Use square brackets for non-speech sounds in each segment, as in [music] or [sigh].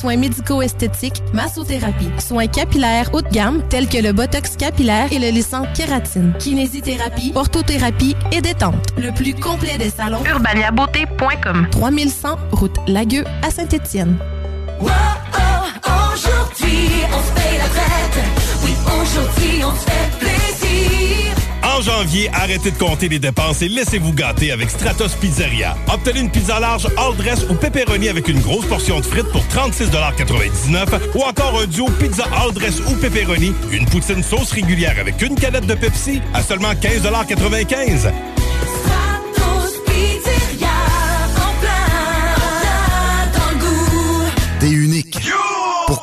soins médico-esthétiques, massothérapie, soins capillaires haut de gamme tels que le botox capillaire et le lissant kératine, kinésithérapie, orthothérapie et détente. Le plus complet des salons, urbaniabeauté.com. 3100 route Lagueux à Saint-Étienne. aujourd'hui, on se fait la fête. Oui, aujourd'hui, on se fait plaisir. En janvier, arrêtez de compter les dépenses et laissez-vous gâter avec Stratos Pizzeria. Obtenez une pizza large all dress ou pepperoni avec une grosse portion de frites pour 36,99 ou encore un duo pizza all dress ou pepperoni, une poutine sauce régulière avec une canette de Pepsi à seulement 15,95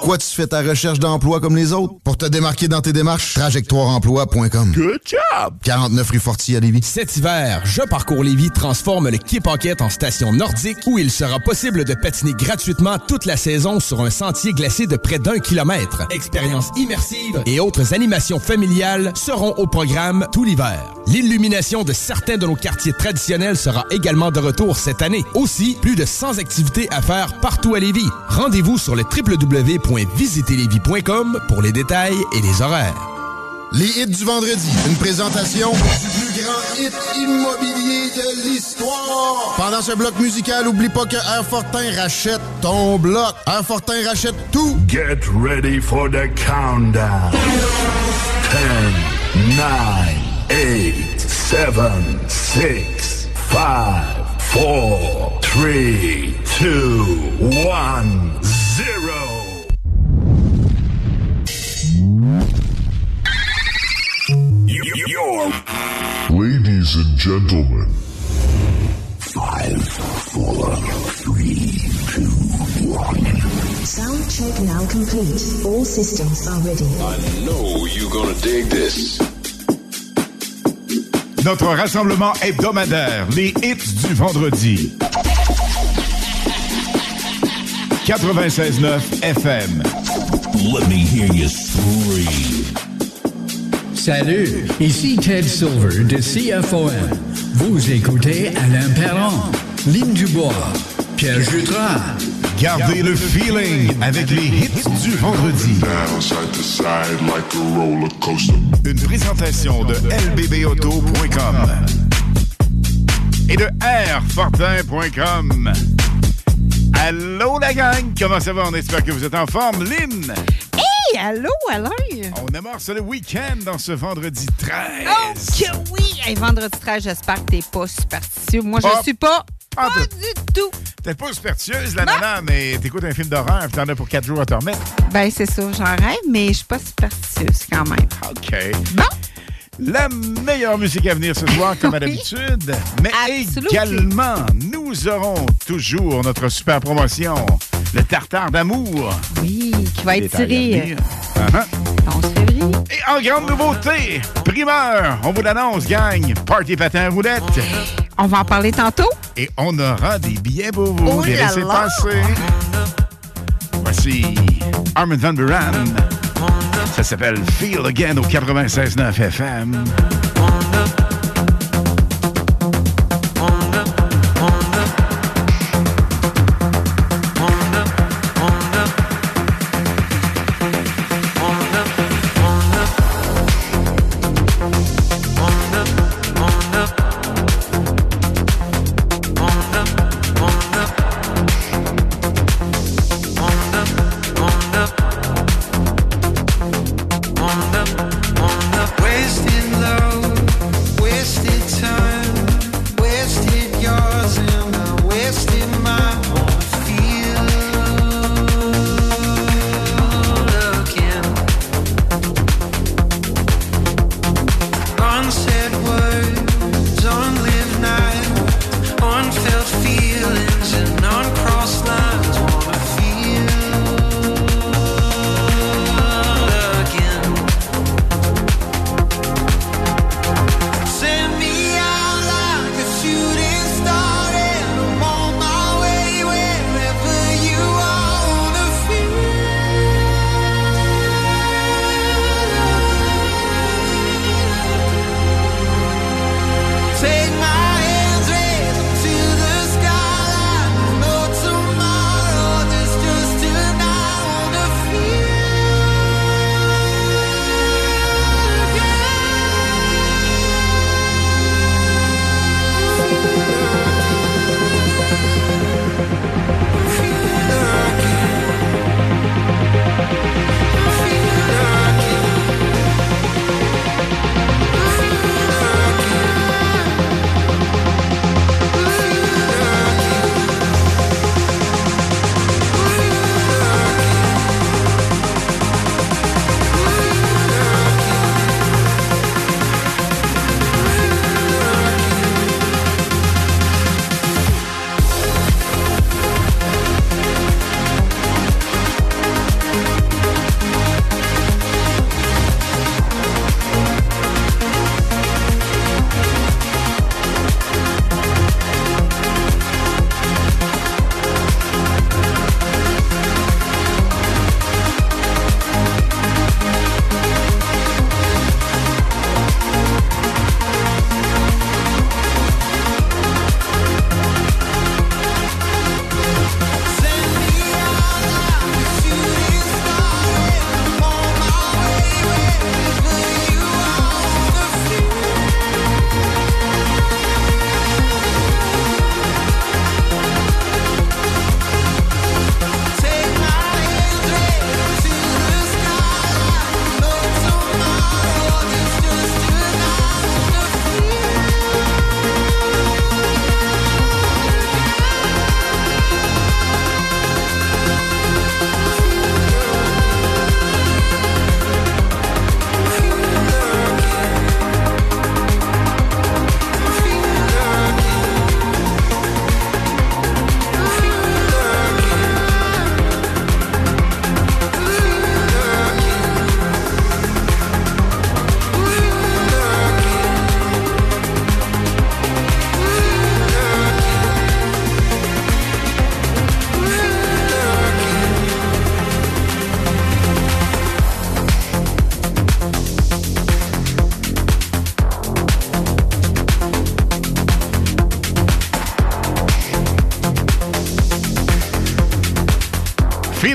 Pourquoi tu fais ta recherche d'emploi comme les autres? Pour te démarquer dans tes démarches, trajectoireemploi.com. Good job! 49 rue Forti à Lévis. Cet hiver, Je Parcours Lévis transforme le Quai Paquette en station nordique où il sera possible de patiner gratuitement toute la saison sur un sentier glacé de près d'un kilomètre. Expériences immersives et autres animations familiales seront au programme tout l'hiver. L'illumination de certains de nos quartiers traditionnels sera également de retour cette année. Aussi, plus de 100 activités à faire partout à Lévis. Rendez-vous sur le www.visitezlévis.com pour les détails et les horaires. Les hits du vendredi. Une présentation du plus grand hit immobilier de l'histoire. Pendant ce bloc musical, oublie pas que Airfortin rachète ton bloc. Airfortin rachète tout. Get ready for the countdown. 10, 9, 8, 7, 6, 5, 4, 3, 2, 1, 0. Ladies and gentlemen, five, four, three, two, one. Sound check now complete. All systems are ready. I know you're gonna dig this. Notre rassemblement hebdomadaire, les hits du vendredi. 96.9 FM. Let me hear you scream. Salut, ici Ted Silver de CFOM. Vous écoutez Alain Perron, Lynn Dubois, Pierre Jutras. Gardez le feeling avec les hits du vendredi. Down side to side like a roller coaster. Une présentation de lbbauto.com et de rfortin.com. Allô la gang, comment ça va? On espère que vous êtes en forme. Lynn, Hey, allô, Alain? on amorce le week-end dans ce vendredi 13. Oh, que oui! Hey, vendredi 13, j'espère que t'es pas superstitieux. Moi, je suis pas. pas du tout. Peut-être pas superstitieuse, la nana, mais t'écoutes un film d'horreur et t'en as pour 4 jours à te remettre. Ben, c'est ça, j'en rêve, mais je suis pas superstitieuse quand même. OK. Bon. La meilleure musique à venir ce soir, comme à l'habitude. Mais également, nous aurons toujours notre super promotion, le tartare d'amour. Oui, qui va être tiré. 11 février. Et en grande nouveauté, primeur, on vous l'annonce, gang, Party Patin Roulette. On va en parler tantôt. Et on aura des billets pour vous, Oh des passer. Voici Armin Van Buren. Ça s'appelle Feel Again au 96.9 FM.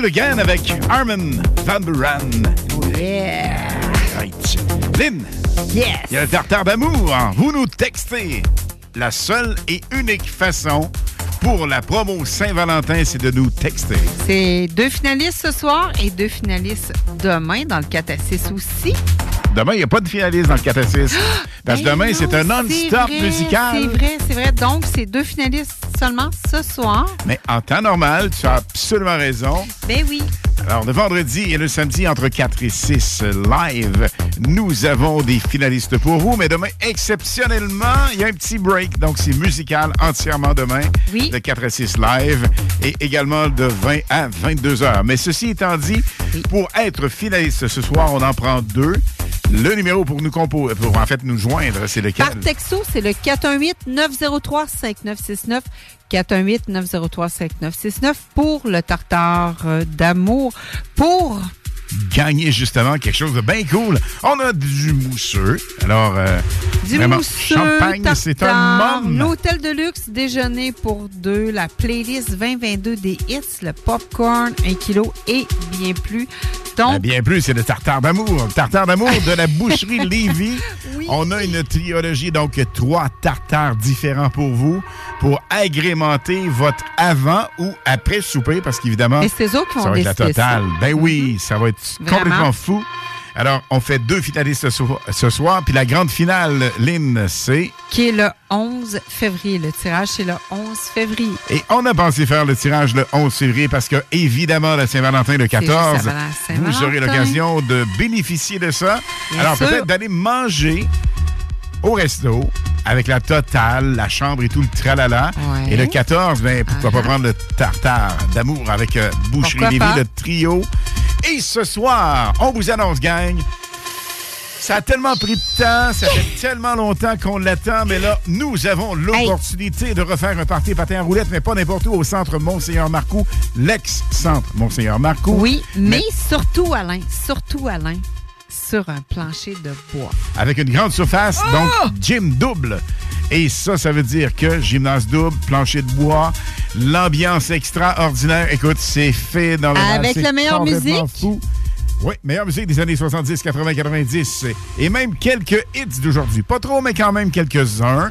Feel Again avec Armin Van Buren. Yeah! Right. Lynn, Yes! il y a le tartare d'amour. Vous nous textez. La seule et unique façon pour la promo Saint-Valentin, c'est de nous texter. C'est deux finalistes ce soir et deux finalistes demain dans le 4 à 6 aussi. Demain, il n'y a pas de finaliste dans le 4 à 6. Parce que Ben demain, c'est un non-stop musical. C'est vrai, c'est vrai. Donc, c'est deux finalistes seulement ce soir. Mais en temps normal, tu as absolument raison. Ben oui. Alors, le vendredi et le samedi, entre 4 et 6 live, nous avons des finalistes pour vous. Mais demain, exceptionnellement, il y a un petit break. Donc, c'est musical entièrement demain. Oui. De 4 à 6 live et également de 20 à 22 heures. Mais ceci étant dit, pour être finaliste ce soir, on en prend deux. Le numéro pour nous composer, pour en fait nous joindre, c'est lequel? Par texto, c'est le 418-903-5969. 418-903-5969 pour le tartare d'amour. Pour gagner justement quelque chose de bien cool. On a du mousseux. Alors, euh, du vraiment, mousseux, champagne, c'est un mum. l'hôtel de luxe, déjeuner pour deux, la playlist 2022 des hits, le popcorn, un kilo et bien plus. Ah, Bien plus, c'est le tartare d'amour. Le tartare d'amour de la boucherie [laughs] Lévis. On a une trilogie, donc trois tartares différents pour vous, pour agrémenter votre avant ou après souper, parce qu'évidemment, Et c'est eux qui vont ça va être la ça. totale. Ben oui, ça va être Vraiment. complètement fou. Alors, on fait deux finalistes ce soir, ce soir, puis la grande finale, Lynn, c'est... qui est le 11 février. Le tirage, c'est le 11 février. Et on a pensé faire le tirage le 11 février parce que, évidemment, la Saint-Valentin le 14, juste avant la vous aurez l'occasion de bénéficier de ça. Bien Alors, peut-être d'aller manger au resto avec la totale, la chambre et tout le tralala. Ouais. Et le 14, ben, pourquoi pas prendre le tartare d'amour avec euh, Boucherie Lévis, le trio. Et ce soir, on vous annonce, gang, ça a tellement pris de temps, ça fait [laughs] tellement longtemps qu'on l'attend, mais là, nous avons l'opportunité de refaire un party patin à roulettes, mais pas n'importe où, au centre Monseigneur Marcoux, l'ex-centre Monseigneur Marcoux. Oui, mais, surtout, Alain, surtout, Alain, sur un plancher de bois. avec une grande surface, Oh! donc gym double. Et ça, ça veut dire que gymnase double, plancher de bois, l'ambiance extraordinaire. Écoute, c'est fait dans le Avec la meilleure musique? Fou. Oui, meilleure musique des années 70, 80, 90. Et même quelques hits d'aujourd'hui. Pas trop, mais quand même quelques-uns.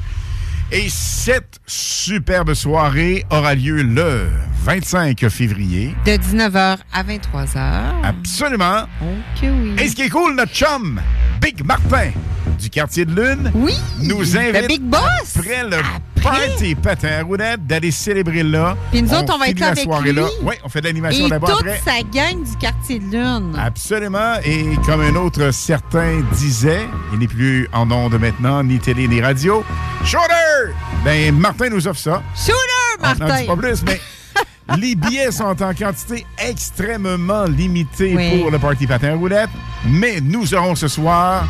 Et cette superbe soirée aura lieu le 25 février. De 19h à 23h. Absolument. Ok, oui. Et ce qui est cool, notre chum, Big Martin, du quartier de Lune, oui, nous invite le Big Boss. après le party patin à roulettes d'aller célébrer là. Puis nous autres, on va être là la avec soirée lui. là. Oui, on fait de l'animation là-bas toute après. sa gang du quartier de Lune. Absolument. Et comme un autre certain disait, il n'est plus en ondes maintenant, ni télé, ni radio. Shooter! Ben, Martin nous offre ça. Shooter, On n'en Martin! dit pas plus, mais [laughs] les billets sont en quantité extrêmement limitée Oui. pour le Party Patin Roulette. Mais nous aurons ce soir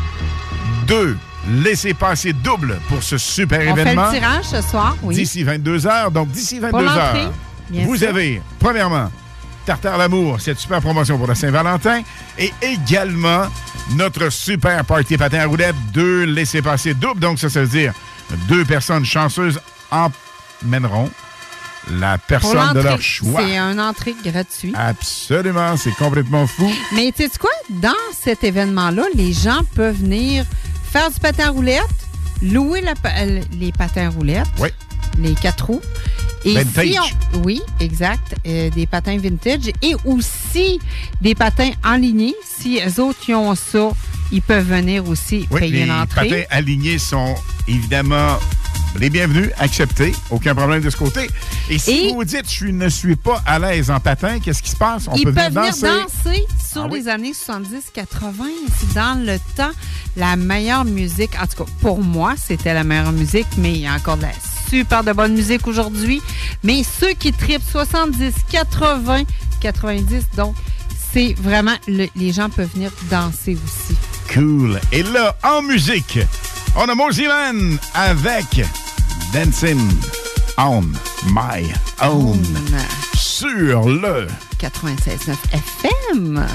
deux laissez-passer double pour ce super On fait événement. le tirage ce soir, oui. D'ici 22 heures. Donc, d'ici 22 l'entrée, heures, bien vous sûr. avez, premièrement, Tartare l'amour, cette super promotion pour la Saint-Valentin, et également notre super party patin à roulettes, deux laissez-passer double. Donc, ça, ça veut dire deux personnes chanceuses emmèneront la personne de leur choix. C'est un entrée gratuit. Absolument, c'est complètement fou. Mais tu sais quoi? Dans cet événement-là, les gens peuvent venir faire du patin à roulettes, louer la euh, les patins roulettes, Oui. les quatre roues. Et Vintage. si on- oui, exact. euh, des patins vintage et aussi des patins en ligne. Si eux autres ils ont ça, ils peuvent venir aussi Oui, payer les l'entrée. patins alignés sont évidemment les bienvenus, acceptés. Aucun problème de ce côté. Et si Et- vous dites, je ne suis pas à l'aise en patin, qu'est-ce qui se passe? On Ils peut peuvent venir danser. danser sur Ah oui? les années 70-80. C'est dans le temps la meilleure musique. En tout cas, pour moi, c'était la meilleure musique, mais il y a encore de la super de bonne musique aujourd'hui. Mais ceux qui tripent 70, 80, 90, donc c'est vraiment, le- les gens peuvent venir danser aussi. Cool. Et là, en musique, on a Mosey Man avec Dancing on My Own sur le 96.9 FM.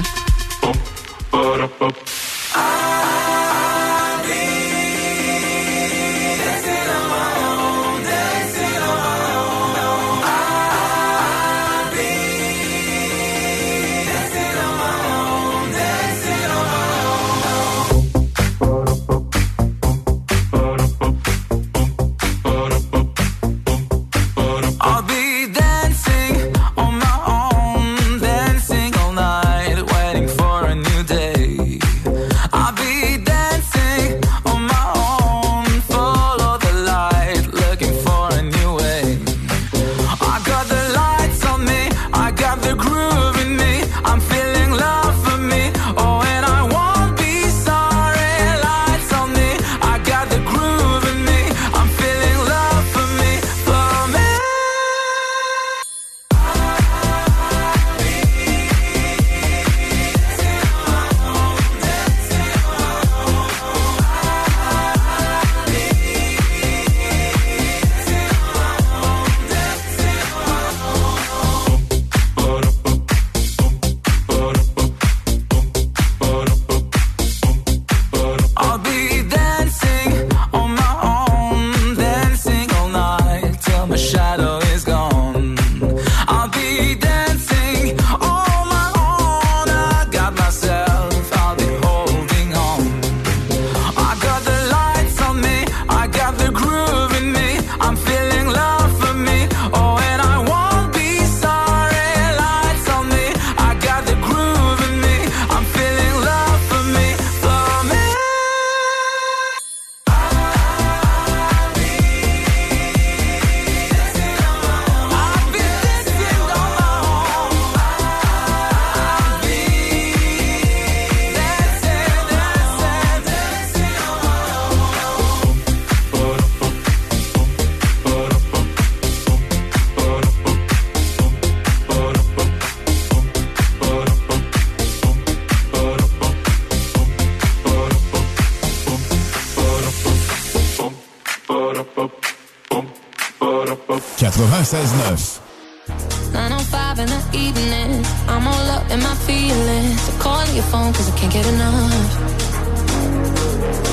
96.9. 905 in the evening. I'm all up in my feelings. So calling your phone cause I can't get enough.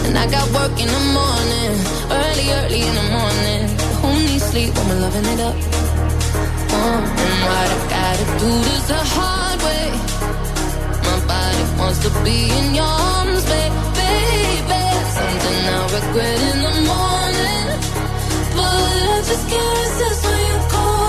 And I got work in the morning. Early, early in the morning. Who needs sleep when we're loving it up? Uh, and what I gotta do this the hard way. My body wants to be in your arms, baby. baby. Something I regret in the morning. But I just cares, that's why you call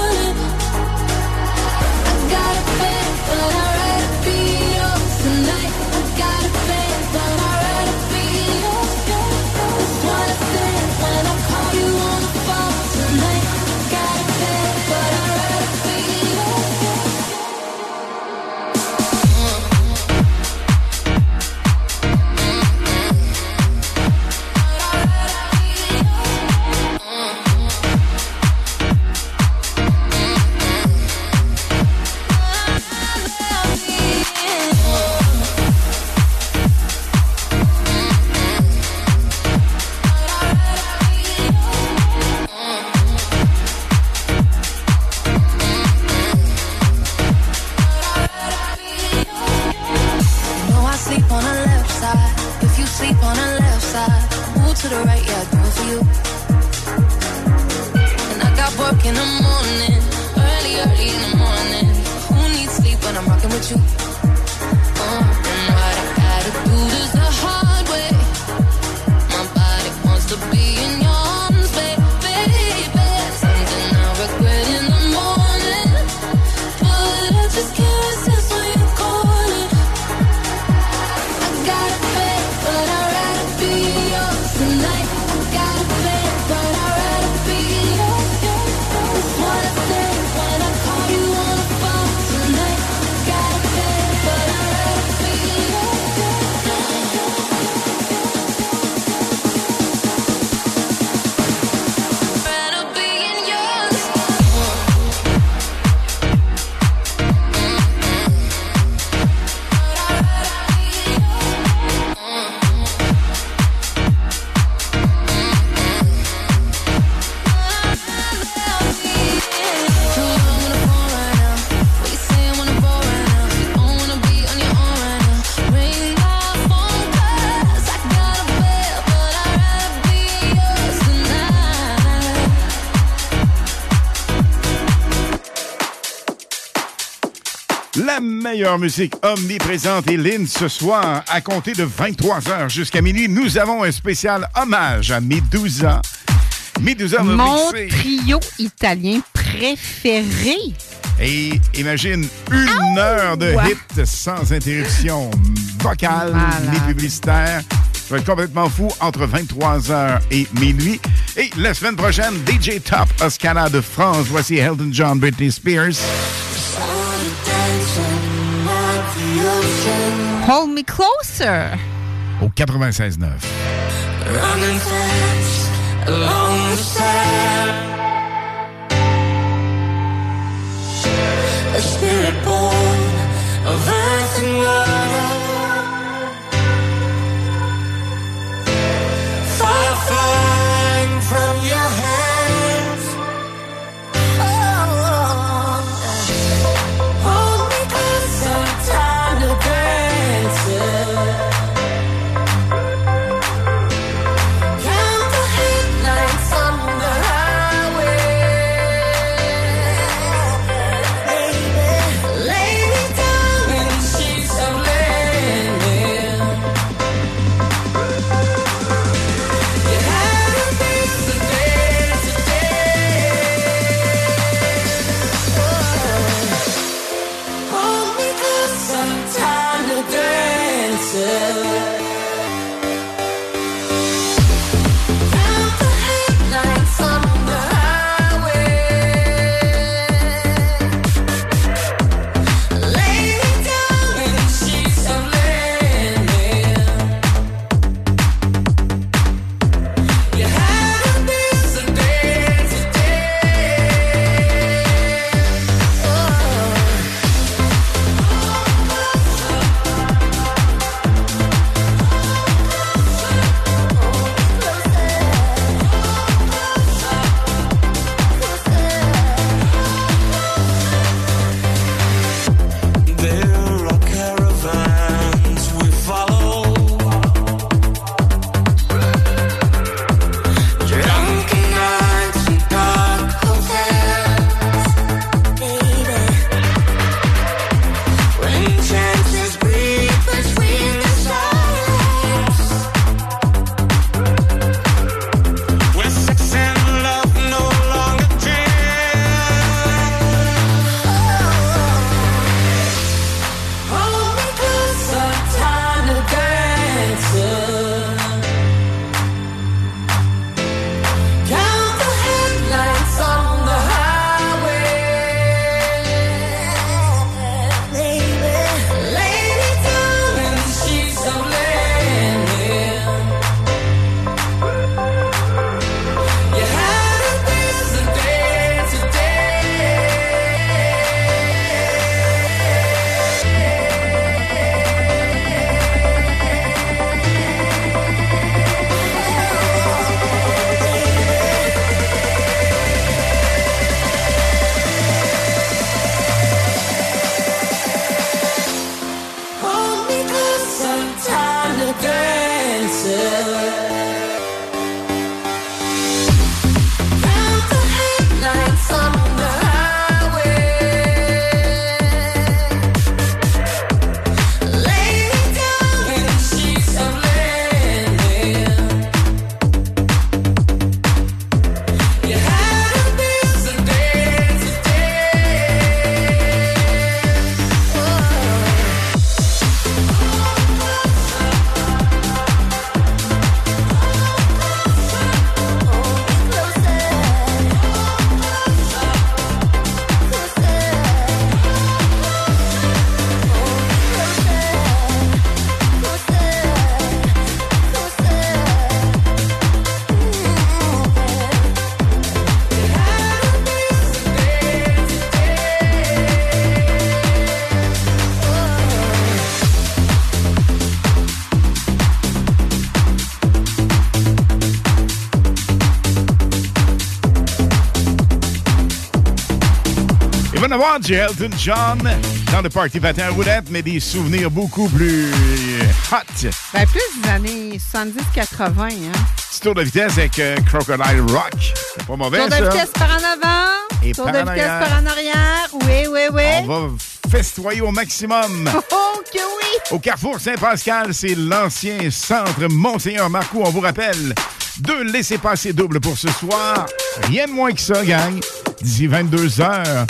meilleure musique omniprésente et Lynn ce soir, à compter de 23h jusqu'à minuit, nous avons un spécial hommage à Medusa. Medusa Mon trio italien préféré. Et imagine une heure de hit sans interruption vocale ni publicitaire. Ça va être complètement fou entre 23h et minuit. Et la semaine prochaine, DJ Top Oscana de France. Voici Elton John, Britney Spears. Hold me closer. Au 96.9. Running fast along the sand. A spirit born of earth and water. Va en avoir du Elton John dans le party patin à roulettes, mais des souvenirs beaucoup plus hot. Ben, plus des années 70-80, hein. Petit tour de vitesse avec euh, Crocodile Rock. C'est pas mauvais, Tour de ça. vitesse par en avant. Et tour par de en vitesse arrière. par en arrière. Oui, oui, oui. On va festoyer au maximum. [laughs] Oh, que oui! Au Carrefour Saint-Pascal, c'est l'ancien centre Monseigneur Marcoux. On vous rappelle, deux laissez-passer doubles pour ce soir. Rien de moins que ça, gang. D'ici 22 heures,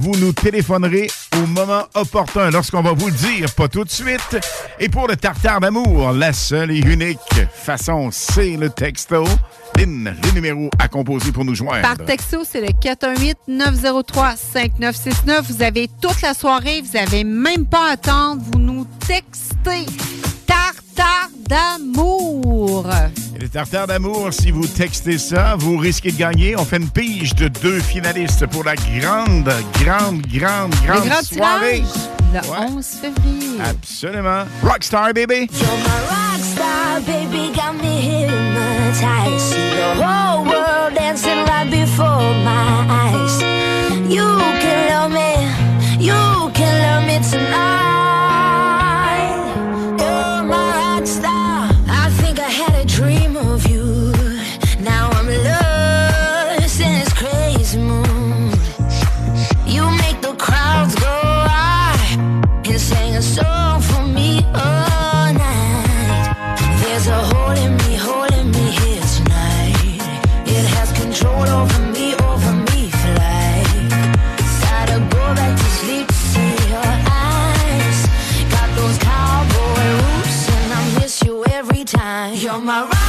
vous nous téléphonerez au moment opportun lorsqu'on va vous le dire, pas tout de suite. Et pour le tartare d'amour, la seule et unique façon, c'est le texto. Lynn, le numéro à composer pour nous joindre. Par texto, c'est le 418-903-5969. Vous avez toute la soirée. Vous n'avez même pas à attendre. Vous nous textez. Tartare d'amour. Et le tartare d'amour, si vous textez ça, vous risquez de gagner. On fait une pige de deux finalistes pour la grande, grande, grande, grande Le grand soirée. tirage, le 11 février. Absolument. Rockstar, baby. Rockstar, baby, got me hypnotized. See the whole world dancing right before my eyes. You can love me, you can love me tonight. My rock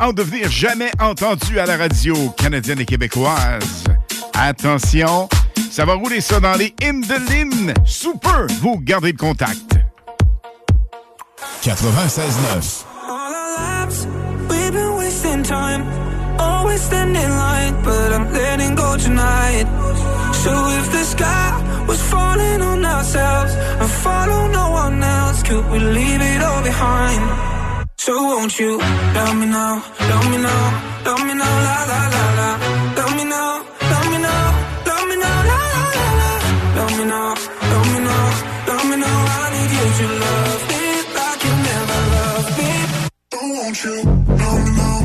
en devenir jamais entendu à la radio canadienne et québécoise. Attention, ça va rouler ça dans les hymnes de l'hymne. Super, vous gardez le contact. 96.9 All our lives, we've been wasting time. Always standing line, but I'm letting go tonight. So if the sky was falling on ourselves and follow no one else, could we leave it all behind? So won't you love me now, love me now, love me now, la la la la. Love me now, love me now, love me now, la la la la. Love me now, love me now, love me now. I need you to love me like you never loved me. So won't you love me now,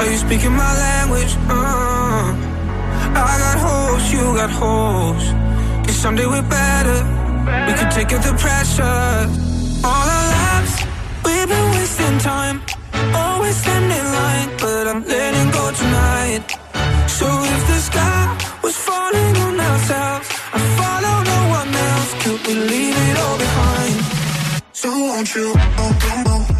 Are you speaking my language? Uh, I got holes, you got holes. Guess someday we're better. We could take it the pressure. All our lives, we've been wasting time. Always standing in line, but I'm letting go tonight. So if the sky was falling on ourselves, I'd follow no one else. Could we leave it all behind? So won't you? Oh, oh, oh,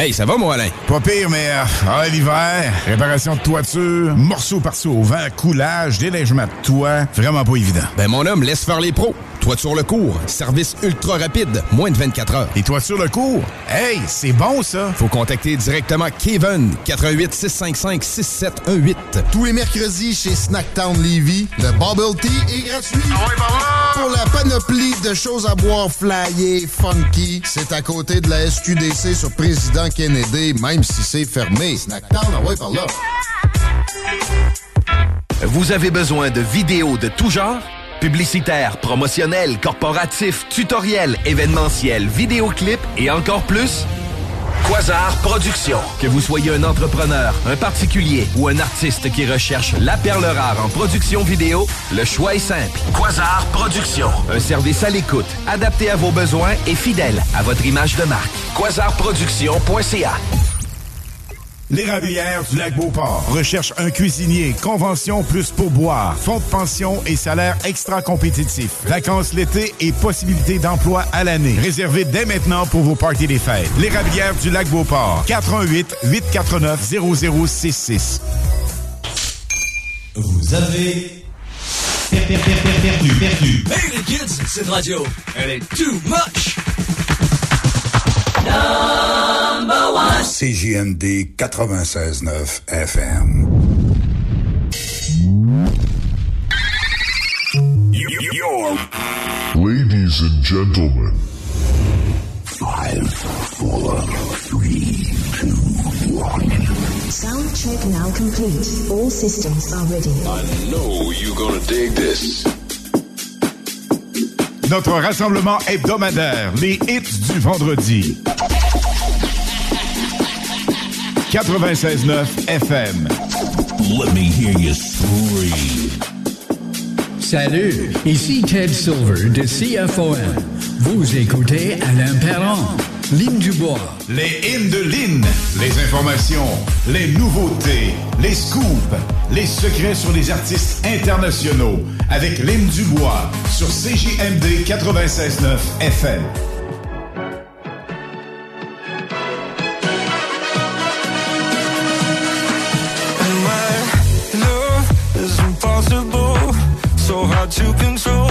Hey, ça va, moi, Alain? Pas pire, mais euh, ah, l'hiver, réparation de toiture, morceau par au vent, coulage, déneigement de toit, vraiment pas évident. Ben, mon homme, laisse faire les pros. Toiture le cours, service ultra rapide, moins de 24 heures. Et toiture le cours? Hey, c'est bon, ça! Faut contacter directement Kevin, 88 655 6718. Tous les mercredis chez Snacktown Levy, le Bubble Tea est gratuit. Pour la panoplie de choses à boire flyées, funky, c'est à côté de la SQDC sur Président Kennedy, même si c'est fermé. Snacktown, ah ouais, par là. Vous avez besoin de vidéos de tout genre? Publicitaires, promotionnels, corporatifs, tutoriels, événementiels, vidéoclips et encore plus? Quasar Productions. Que vous soyez un entrepreneur, un particulier ou un artiste qui recherche la perle rare en production vidéo, le choix est simple. Quasar Productions. Un service à l'écoute, adapté à vos besoins et fidèle à votre image de marque. Quasarproduction.ca L'érablière du lac Beauport recherche un cuisinier, convention plus pourboire, fonds de pension et salaire extra compétitif. Vacances l'été et possibilité d'emploi à l'année. Réservé dès maintenant pour vos parties des fêtes. L'érablière du lac Beauport. 418 849 0066. Vous avez per- per- per- per- perdu, perdu. Hey les kids, cette radio, elle est too much. Number. CJMD 96.9 FM. Your ladies and gentlemen. Five, four, three, two, one. Sound check now complete. All systems are ready. I know you're gonna dig this. Notre rassemblement hebdomadaire, les hits du vendredi. 96.9 FM. Let me hear you scream. Salut, ici Ted Silver de CFOM. Vous écoutez Alain Perron, Ligne du Bois. Les hymnes de Lynn, les informations, les nouveautés, les scoops, les secrets sur les artistes internationaux avec Lynn Dubois sur CJMD 96.9 FM. My love is impossible, so hard to control.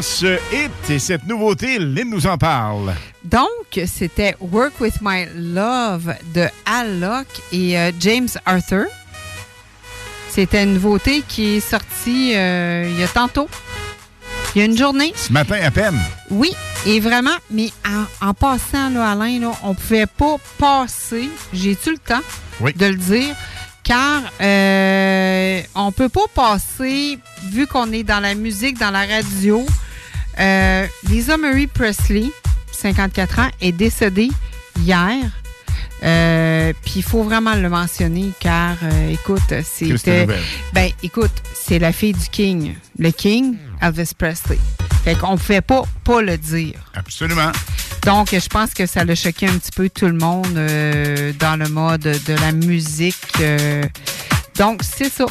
Hit et cette nouveauté, Lynn nous en parle. Donc, c'était Work With My Love de Al Locke et euh, James Arthur. C'était une nouveauté qui est sortie euh, il y a tantôt. Il y a une journée. Ce matin à peine. Oui, et vraiment, mais en, en passant, là, Alain, là, on pouvait pas passer, j'ai-tu le temps de le dire, car euh, on peut pas passer, vu qu'on est dans la musique, dans la radio, euh, Lisa Marie Presley, 54 ans, est décédée hier. Euh, Puis il faut vraiment le mentionner car, euh, écoute, c'était. Ben, écoute, c'est la fille du King. Le King, Elvis Presley. Fait qu'on pouvait pas, pas le dire. Absolument. Donc, je pense que ça l'a choqué un petit peu tout le monde euh, dans le mode de la musique. donc, c'est ça.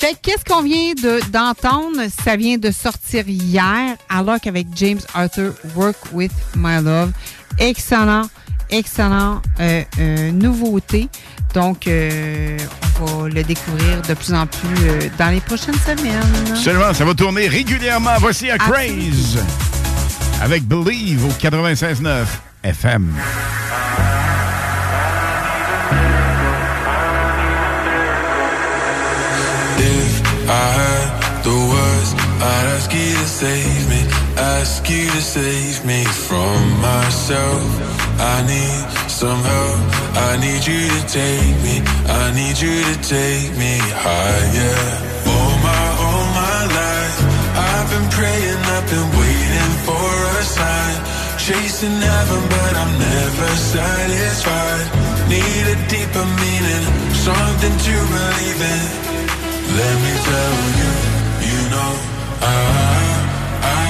Fait que qu'est-ce qu'on vient de- d'entendre? ça vient de sortir hier, alors qu'avec James Arthur, Work With My Love. Excellent, excellent euh, euh, nouveauté. Donc, euh, on va le découvrir de plus en plus dans les prochaines semaines. Seulement, ça va tourner régulièrement. Voici à Craze avec Believe au 96.9 FM. I had the words, I'd ask you to save me, ask you to save me from myself. I need some help. I need you to take me. I need you to take me higher. All my, all my life, I've been praying, I've been waiting for a sign. Chasing heaven, but I'm never satisfied. Need a deeper meaning, something to believe in. Let me tell you, you know, I, I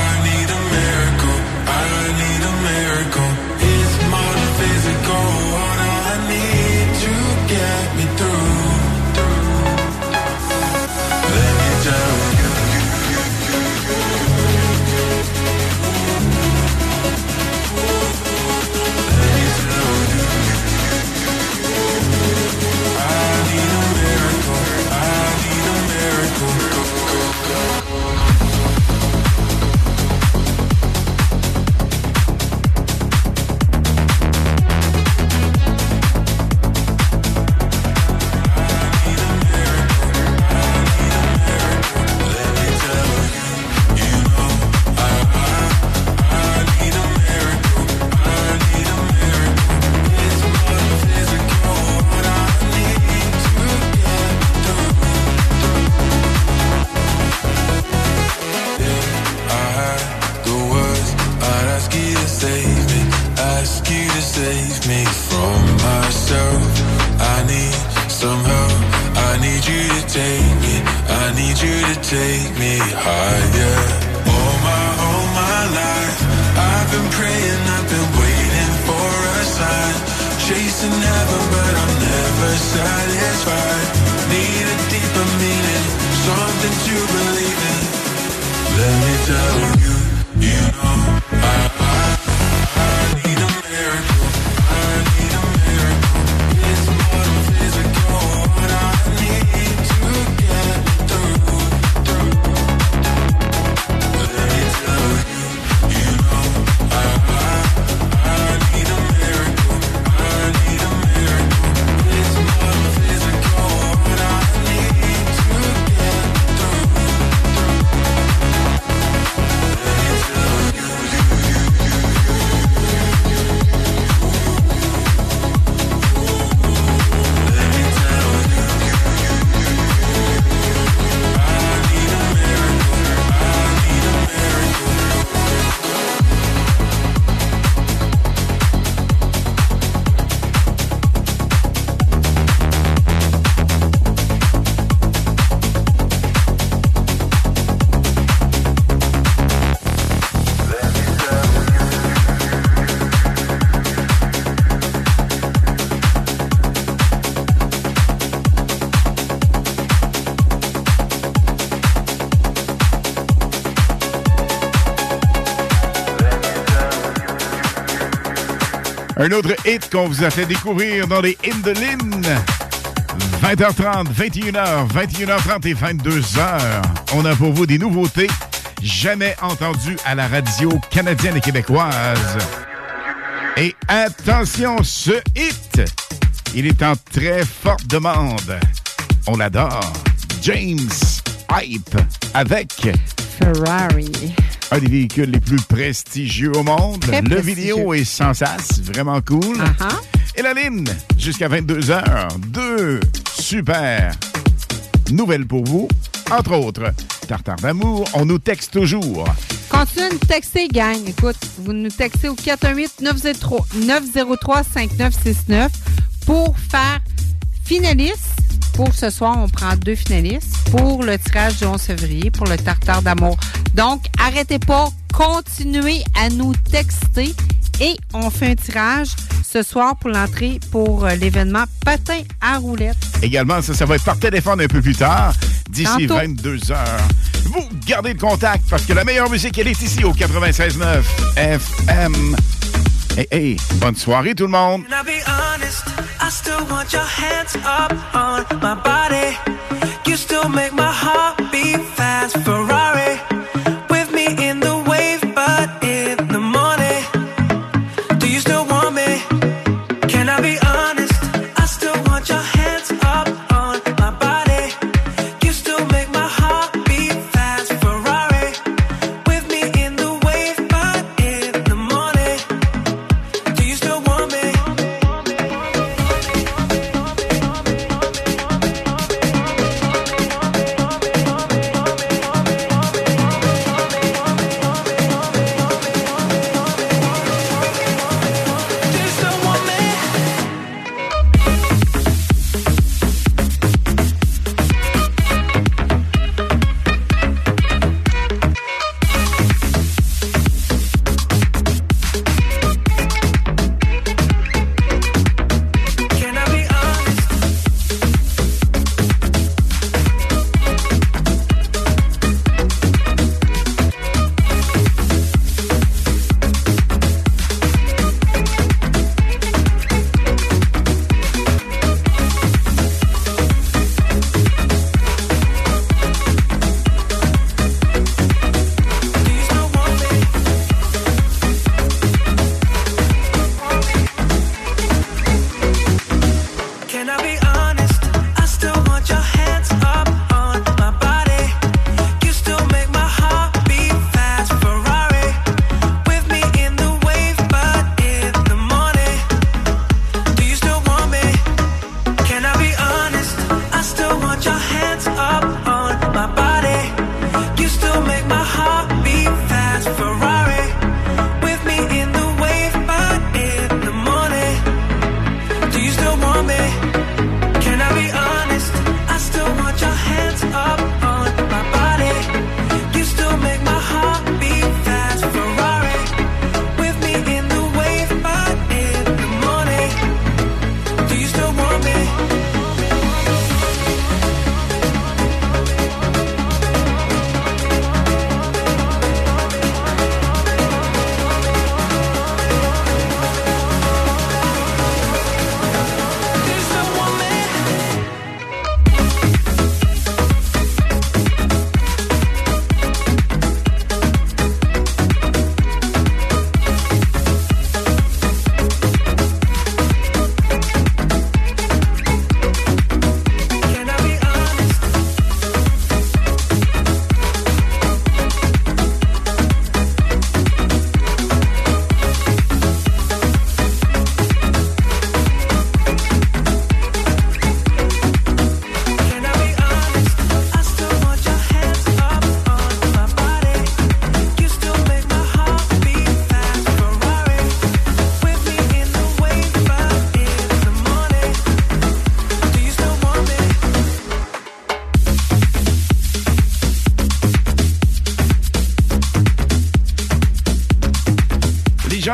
Un autre hit qu'on vous a fait découvrir dans les Indolines. 20h30, 21h, 21h30 et 22h. On a pour vous des nouveautés jamais entendues à la radio canadienne et québécoise. Et attention, ce hit, il est en très forte demande. On l'adore. James Hype avec Ferrari. Un des véhicules les plus prestigieux au monde. Très Le vidéo est sans sas, vraiment cool. Et la ligne, jusqu'à 22h, deux super nouvelles pour vous. Entre autres, Tartare d'amour, on nous texte toujours. Continuez de nous texter, gang. Écoute, vous nous textez au 418-903-5969 pour faire finaliste. Pour ce soir, on prend deux finalistes pour le tirage du 11 février pour le tartare d'amour. Donc, arrêtez pas, continuez à nous texter et on fait un tirage ce soir pour l'entrée pour euh, l'événement Patin à roulette. Également, ça, ça va être par téléphone un peu plus tard, d'ici Tantôt. 22h. Vous gardez le contact parce que la meilleure musique, elle est ici au 96.9 FM. Hey, hey, bonne soirée tout le monde. Can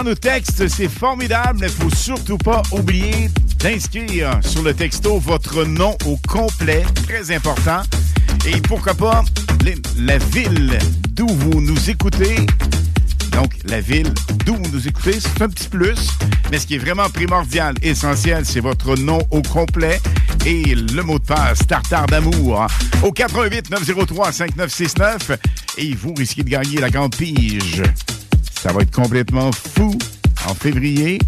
nos textes, c'est formidable, mais faut surtout pas oublier d'inscrire sur le texto votre nom au complet, très important. Et pourquoi pas la ville d'où vous nous écoutez. Donc, la ville d'où vous nous écoutez, c'est un petit plus. Mais ce qui est vraiment primordial, essentiel, c'est votre nom au complet et le mot de passe Tartare d'amour au 88 903 5969 et vous risquez de gagner la grande pige ça va être complètement fou en février.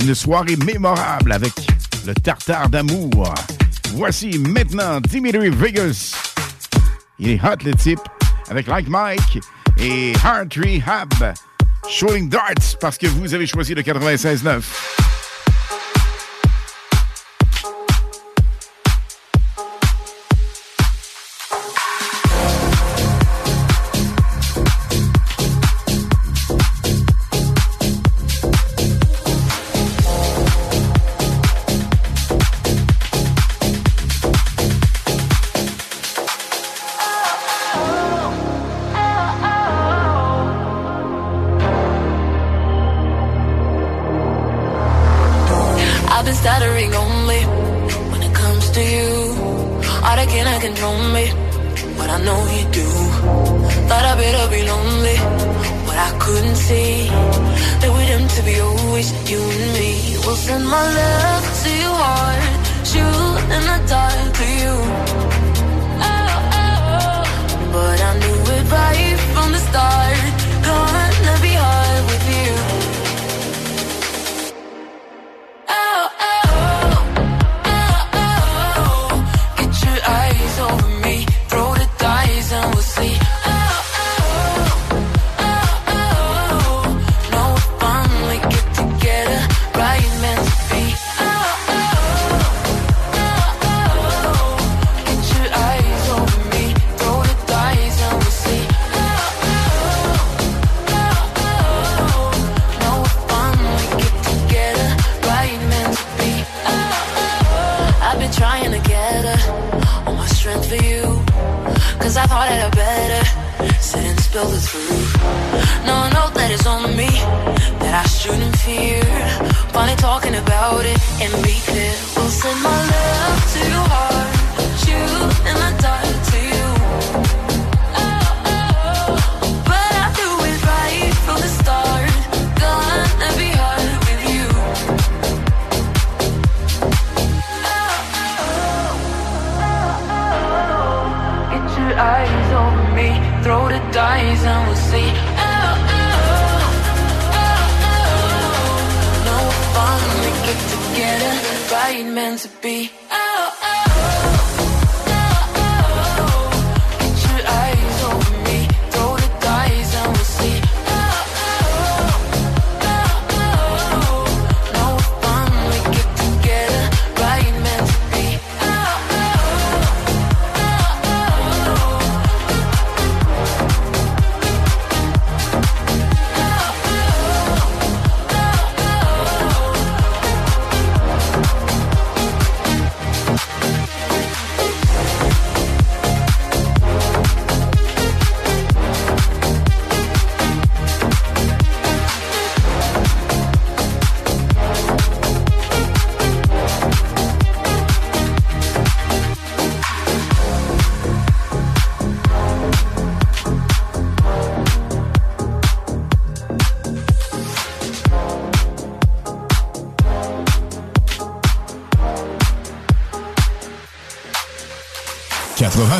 Une soirée mémorable avec le tartare d'amour. Voici maintenant Dimitri Vegas. Il est hot le type avec Like Mike et Heart Rehab. Showing Darts parce que vous avez choisi le 96.9.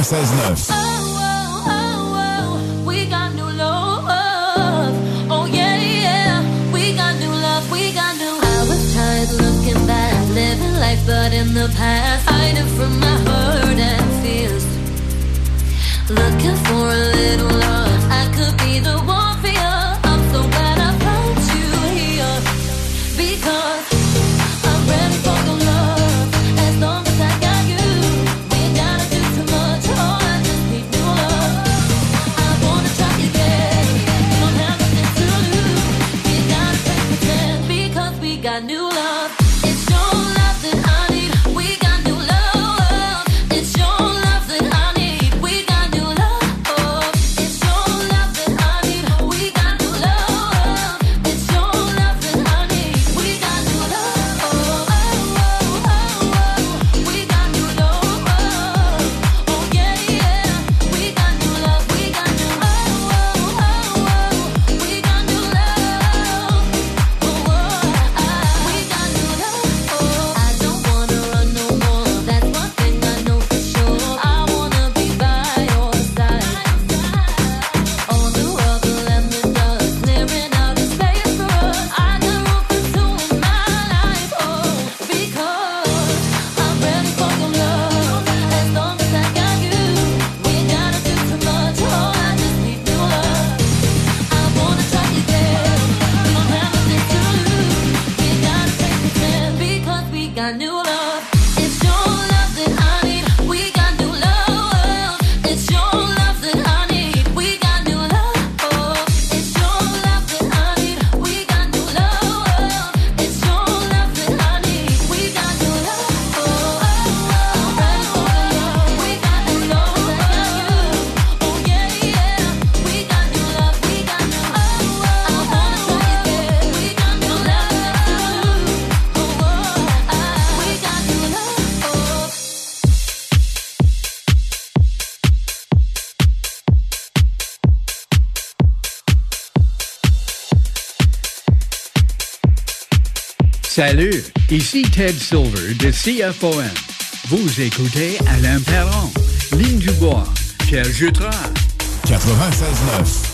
96.9. Salut, ici Ted Silver de CFOM. Vous écoutez Alain Perron, Ligne du Bois, Pierre Jutras. 96.9. «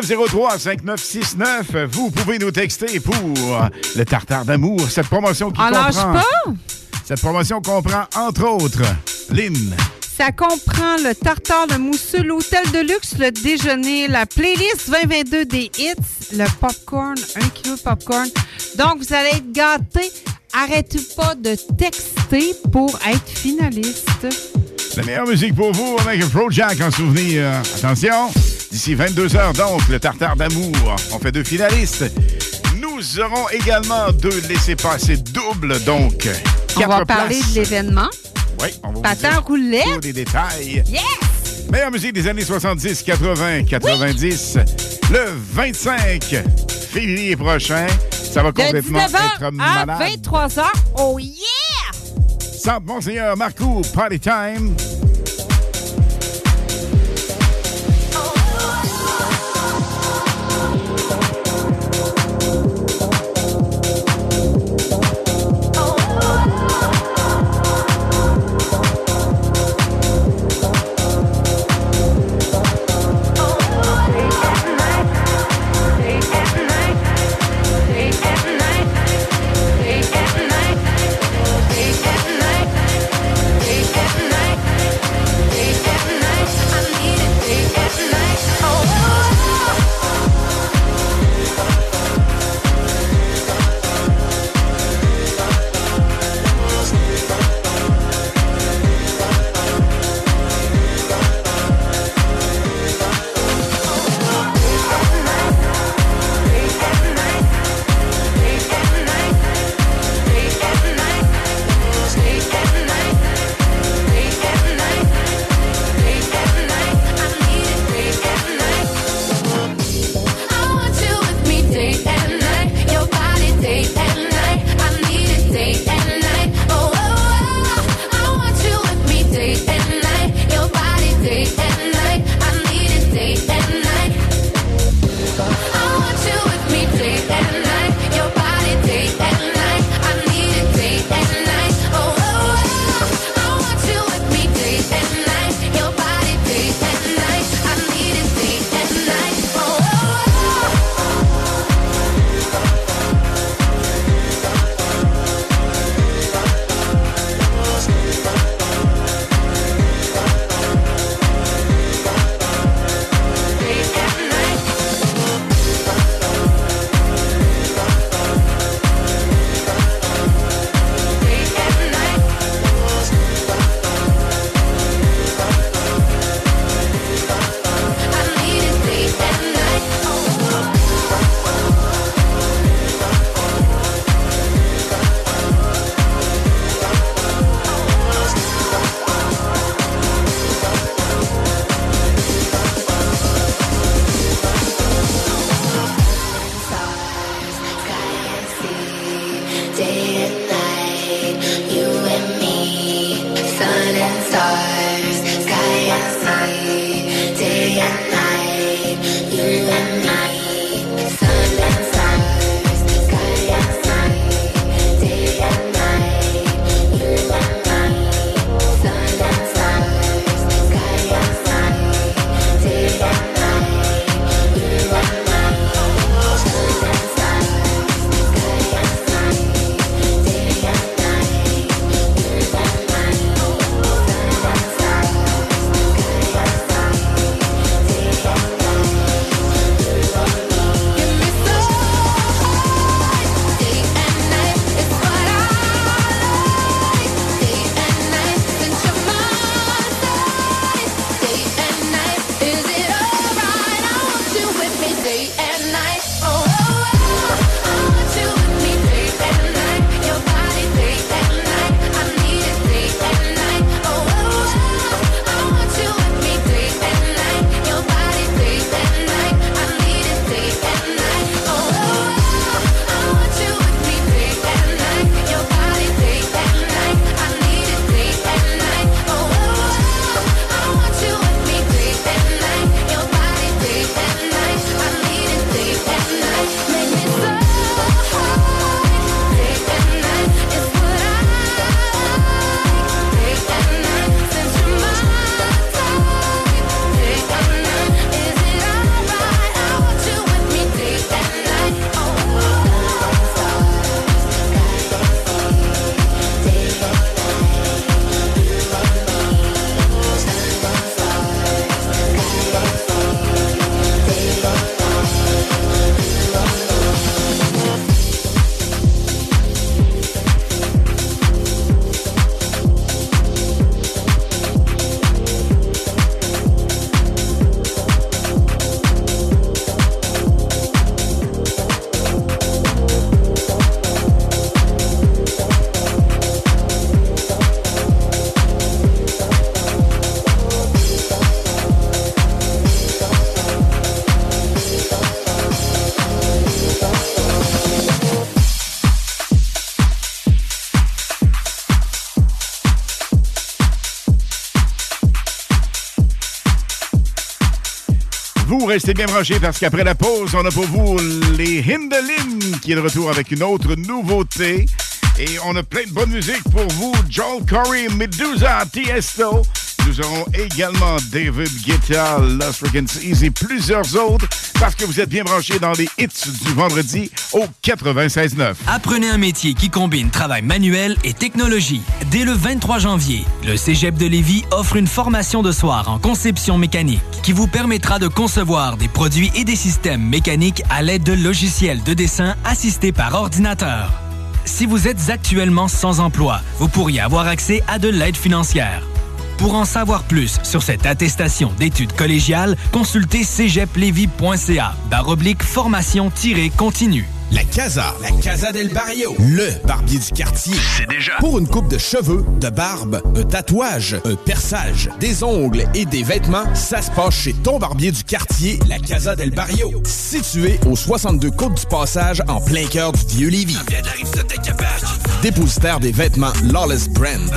903-5969. Vous pouvez nous texter pour le tartare d'amour. Cette promotion qui On comprend... lâche pas? Cette promotion comprend, entre autres, Lynn. Ça comprend le tartare de mousseux, l'hôtel de luxe, le déjeuner, la playlist 2022 des hits, le popcorn, un kilo de popcorn. Donc, vous allez être gâtés. Arrêtez pas de texter pour être finaliste. La meilleure musique pour vous avec Jack en souvenir. Attention, d'ici 22 heures donc, le tartare d'amour. On fait deux finalistes. Nous aurons également deux laissés-passer doubles, donc. On va parler places. de l'événement. Oui, on va vous Patin dire roulette. tous les détails. Yes! Meilleure musique des années 70, 80, 90. Le 25 février prochain. Ça va De complètement 19h être à malade. 23h. Oh yeah! Centre Monseigneur Marcoux, Party Time. Vous restez bien branchés parce qu'après la pause, on a pour vous les Hindelin qui est de retour avec une autre nouveauté. Et on a plein de bonne musique pour vous. Joel Corey, Medusa, Tiesto. Nous aurons également David Guetta, Lost Frequencies Easy, plusieurs autres, parce que vous êtes bien branchés dans les hits du vendredi au 96.9. Apprenez un métier qui combine travail manuel et technologie. Dès le 23 janvier, le Cégep de Lévis offre une formation de soir en conception mécanique qui vous permettra de concevoir des produits et des systèmes mécaniques à l'aide de logiciels de dessin assistés par ordinateur. Si vous êtes actuellement sans emploi, vous pourriez avoir accès à de l'aide financière. Pour en savoir plus sur cette attestation d'études collégiales, consultez cégeplevy.ca baroblique formation-continue. La Casa, la Casa del Barrio, le barbier du quartier. C'est déjà. Pour une coupe de cheveux, de barbe, un tatouage, un perçage, des ongles et des vêtements, ça se passe chez ton barbier du quartier, la Casa del Barrio. Situé au 62 Côte du Passage, en plein cœur du vieux Lévis. Dépositaire des vêtements Lawless Brand.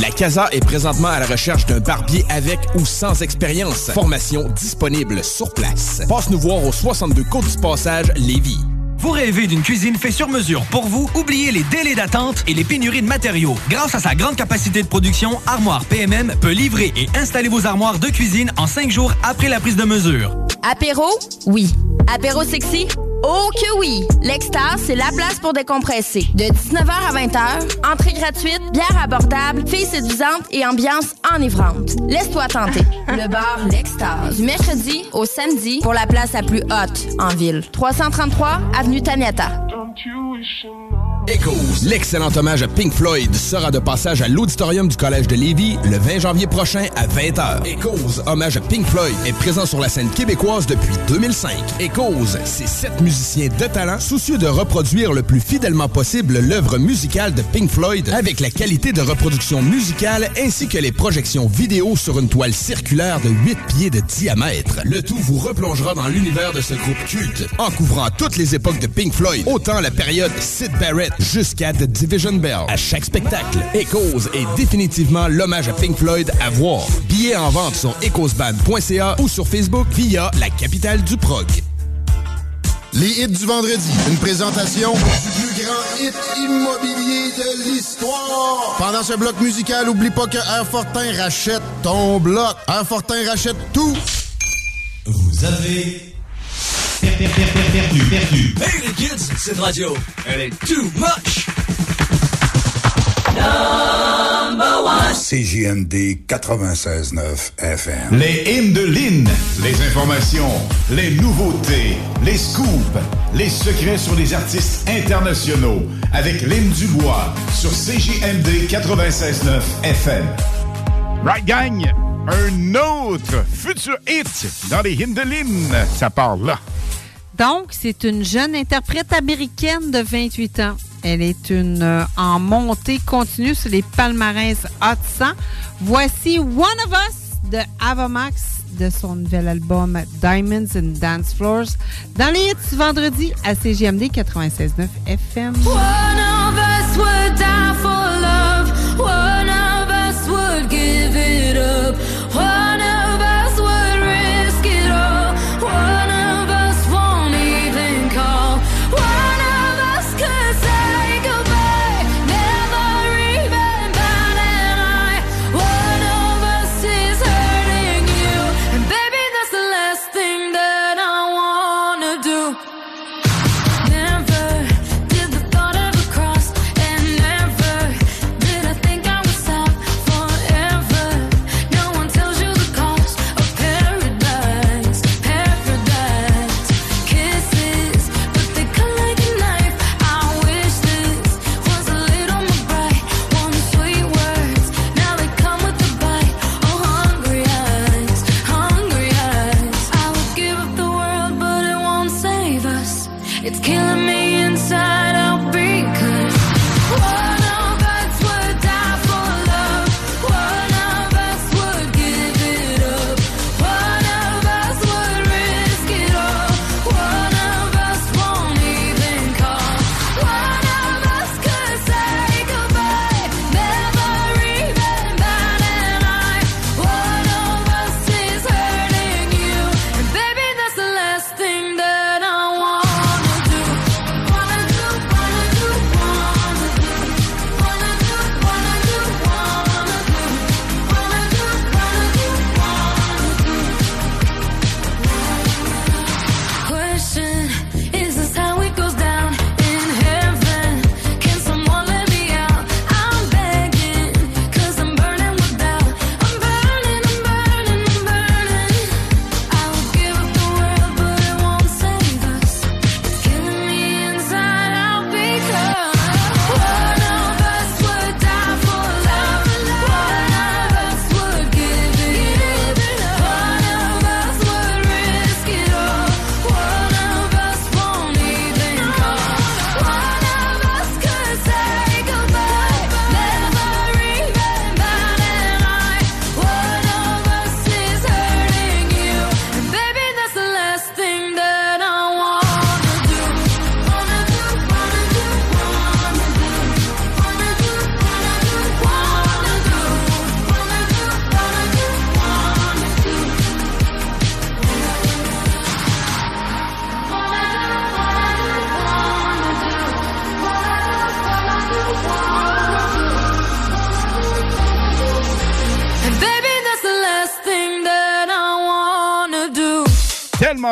La Casa est présentement à la recherche d'un barbier avec ou sans expérience. Formation disponible sur place. Passe nous voir au 62 Côte du Passage, Lévis. Vous rêvez d'une cuisine faite sur mesure pour vous? Oubliez les délais d'attente et les pénuries de matériaux. Grâce à sa grande capacité de production, Armoire PMM peut livrer et installer vos armoires de cuisine en cinq jours après la prise de mesure. Apéro? Oui. Apéro sexy? Oh que oui! L'Extase, c'est la place pour décompresser. De 19h à 20h, entrée gratuite, bière abordable, filles séduisantes et ambiance enivrante. Laisse-toi tenter. [laughs] Le bar L'Extase. Du mercredi au samedi pour la place la plus haute en ville. 333 Avenue Taniata. Echoes. L'excellent hommage à Pink Floyd sera de passage à l'auditorium du Collège de Lévis le 20 janvier prochain à 20h. Echoes, hommage à Pink Floyd, est présent sur la scène québécoise depuis 2005. Echoes, c'est sept musiciens de talent soucieux de reproduire le plus fidèlement possible l'œuvre musicale de Pink Floyd avec la qualité de reproduction musicale ainsi que les projections vidéo sur une toile circulaire de 8 pieds de diamètre. Le tout vous replongera dans l'univers de ce groupe culte en couvrant toutes les époques de Pink Floyd, autant la période Sid Barrett jusqu'à The Division Bell. À chaque spectacle, Echoes est définitivement l'hommage à Pink Floyd à voir. Billets en vente sur echoesband.ca ou sur Facebook via la capitale du prog. Les hits du vendredi. Une présentation du plus grand hit immobilier de l'histoire. Pendant ce bloc musical, oublie pas que Airfortin rachète ton bloc. Airfortin rachète tout. Vous avez perdu, perdu, perdu. Hey les kids, cette radio, elle est too much. Number one. CJMD 96.9 FM. Les hymnes de Lynn, les informations, les nouveautés, les scoops, les secrets sur les artistes internationaux avec Lynn Dubois sur CJMD 96.9 FM. Right Gang, un autre futur hit dans les Hindelines. Ça part là. Donc, c'est une jeune interprète américaine de 28 ans. Elle est une euh, en montée continue sur les palmarès Hot 100. Voici One of Us de Avamax de son nouvel album Diamonds and Dance Floors dans les hits vendredi à CGMD 96.9 FM. One of us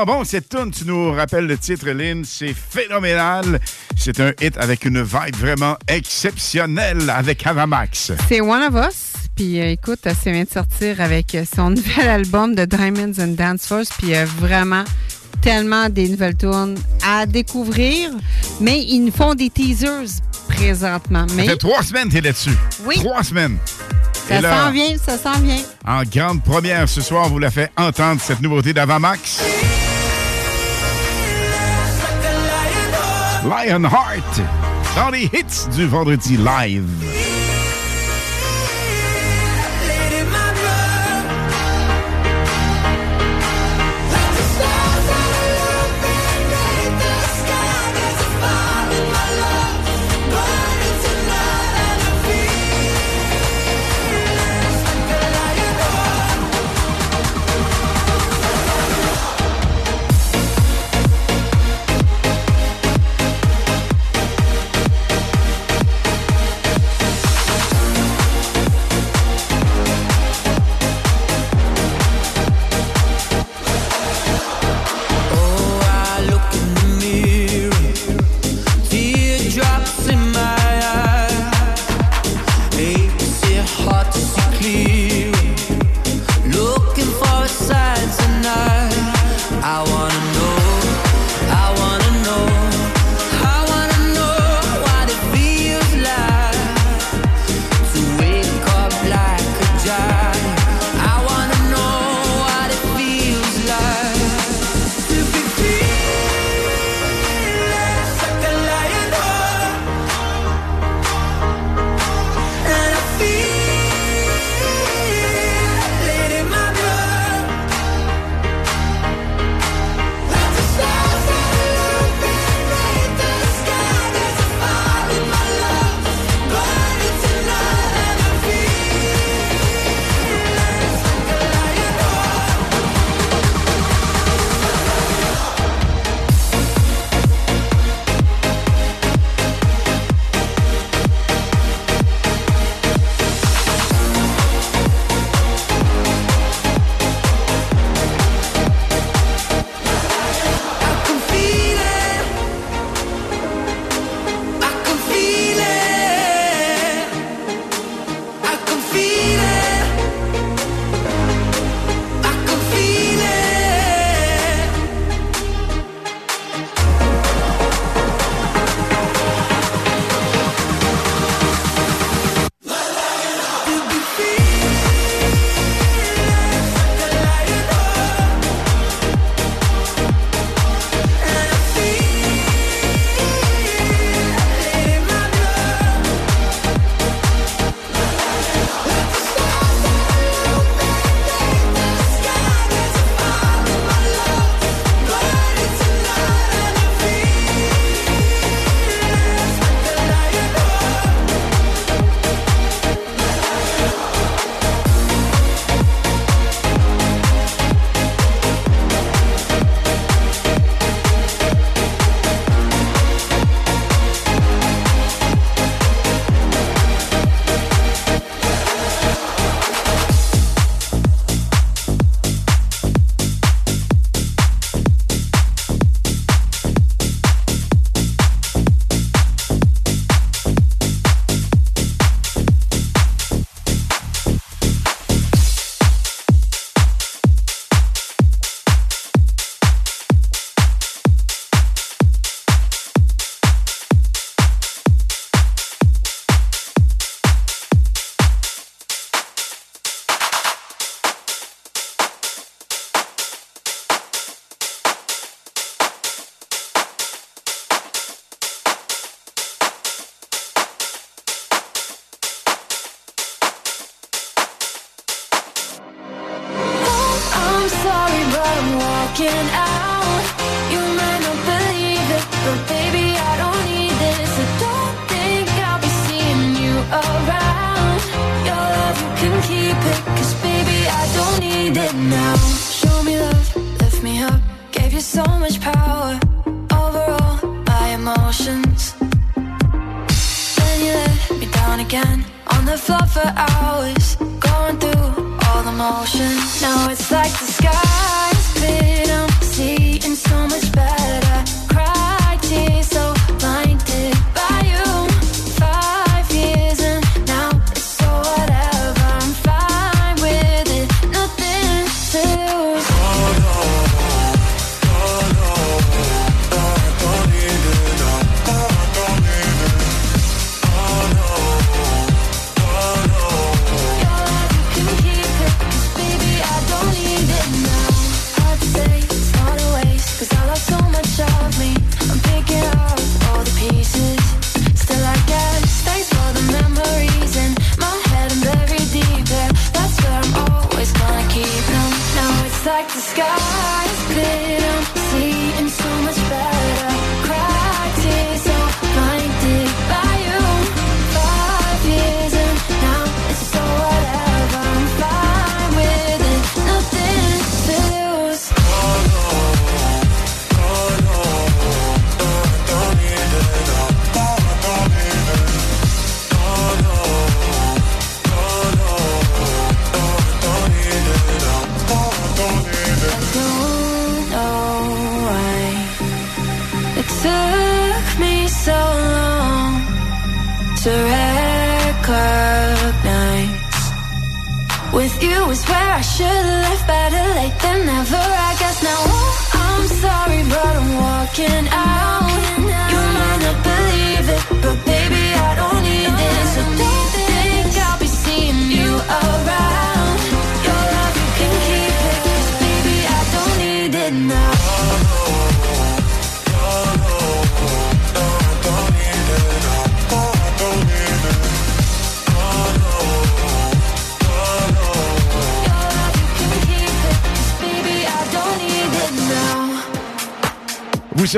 tellement bon cette tune. Tu nous rappelles le titre, Lynn. C'est phénoménal. C'est un hit avec une vibe vraiment exceptionnelle avec Avamax. C'est One of Us. Puis euh, écoute, elle vient de sortir avec son [laughs] nouvel album de Diamonds and Dance Force. Puis euh, vraiment tellement des nouvelles tunes à découvrir. Mais ils nous font des teasers présentement. Mais Ça fait trois semaines que t'es là-dessus. Oui. Trois semaines. ça s'en vient, ça s'en vient. En grande première ce soir, on vous la fait entendre cette nouveauté d'Avamax. Lionheart dans les hits du vendredi live.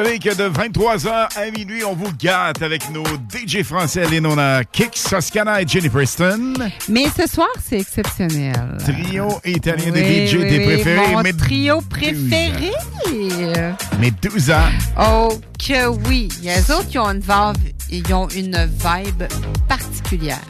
Savez que de 23h à minuit, on vous gâte avec nos DJ français, à Kick, Suscana et Jenny Preston. Mais ce soir, c'est exceptionnel. Trio italien de Oui, DJ oui, des oui, préférés. Mon mais trio préféré. Mais 12 ans. Oh que oui. Les autres, ils ont une vibe, ils ont une vibe particulière.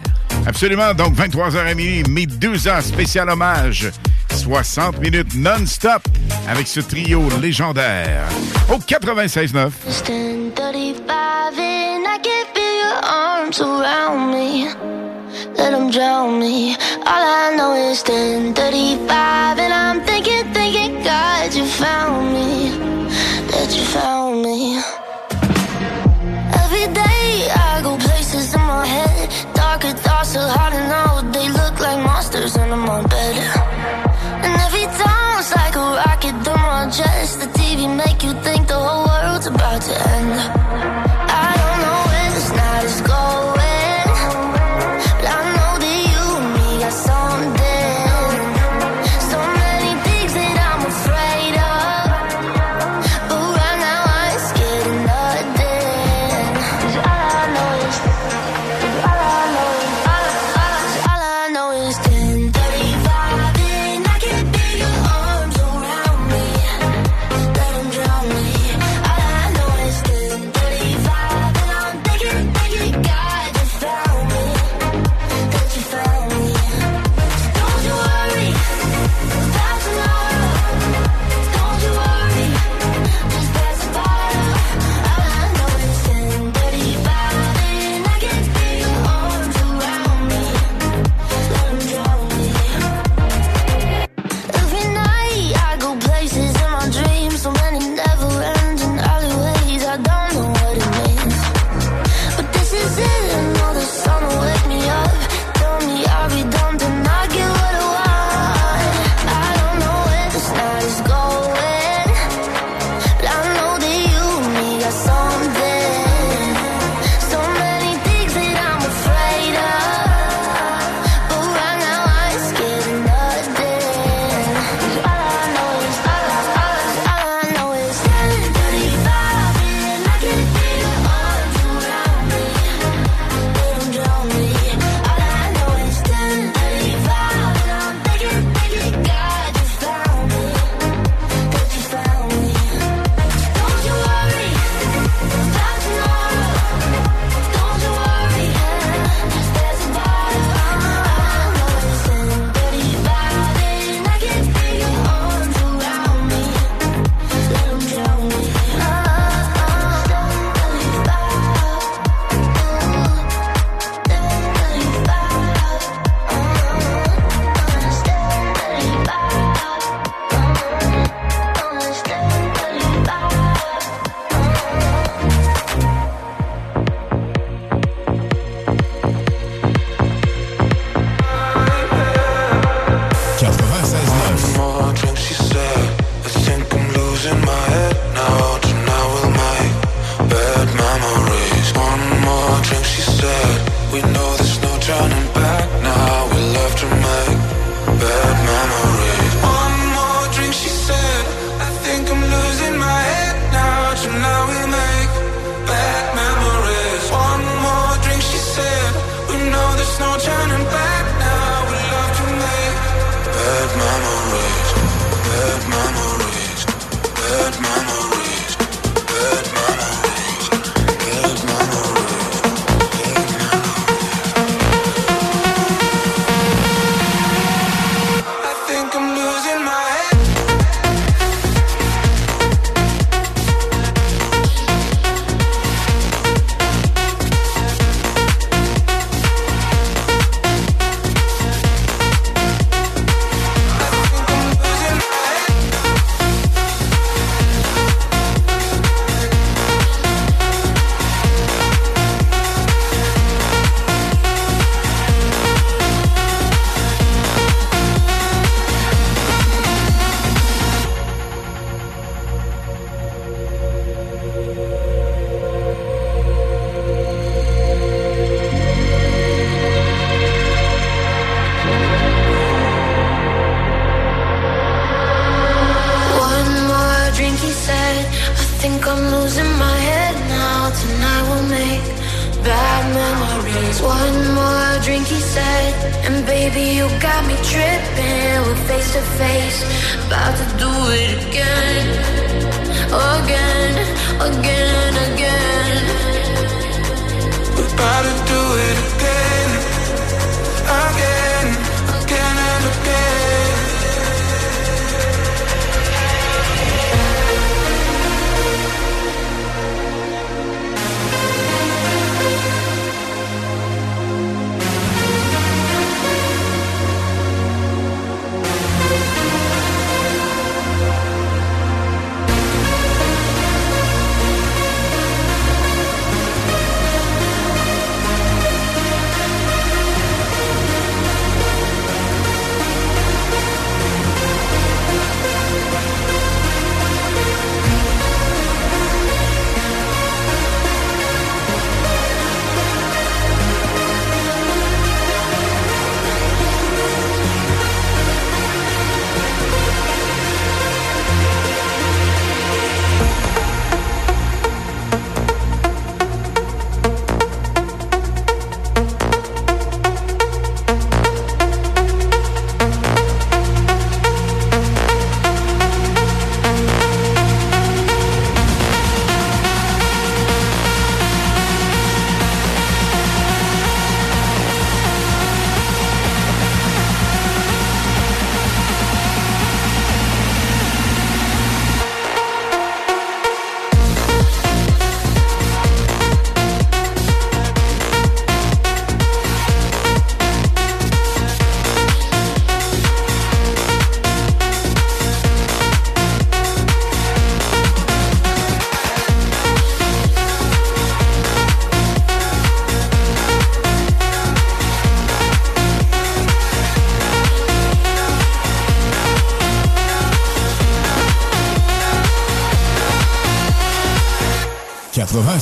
Absolument. Donc, 23h à minuit, mes 12 ans, spécial hommage. 60 minutes non-stop avec ce trio légendaire. Au 96.9. It's 10:35 and I can feel your arms around me. Let them drown me. All I know is 10:35 and I'm thinking, thinking, God, you found me. That you found me. Every day I go places in my head. Darker thoughts are hard to know. They look like monsters under my bed.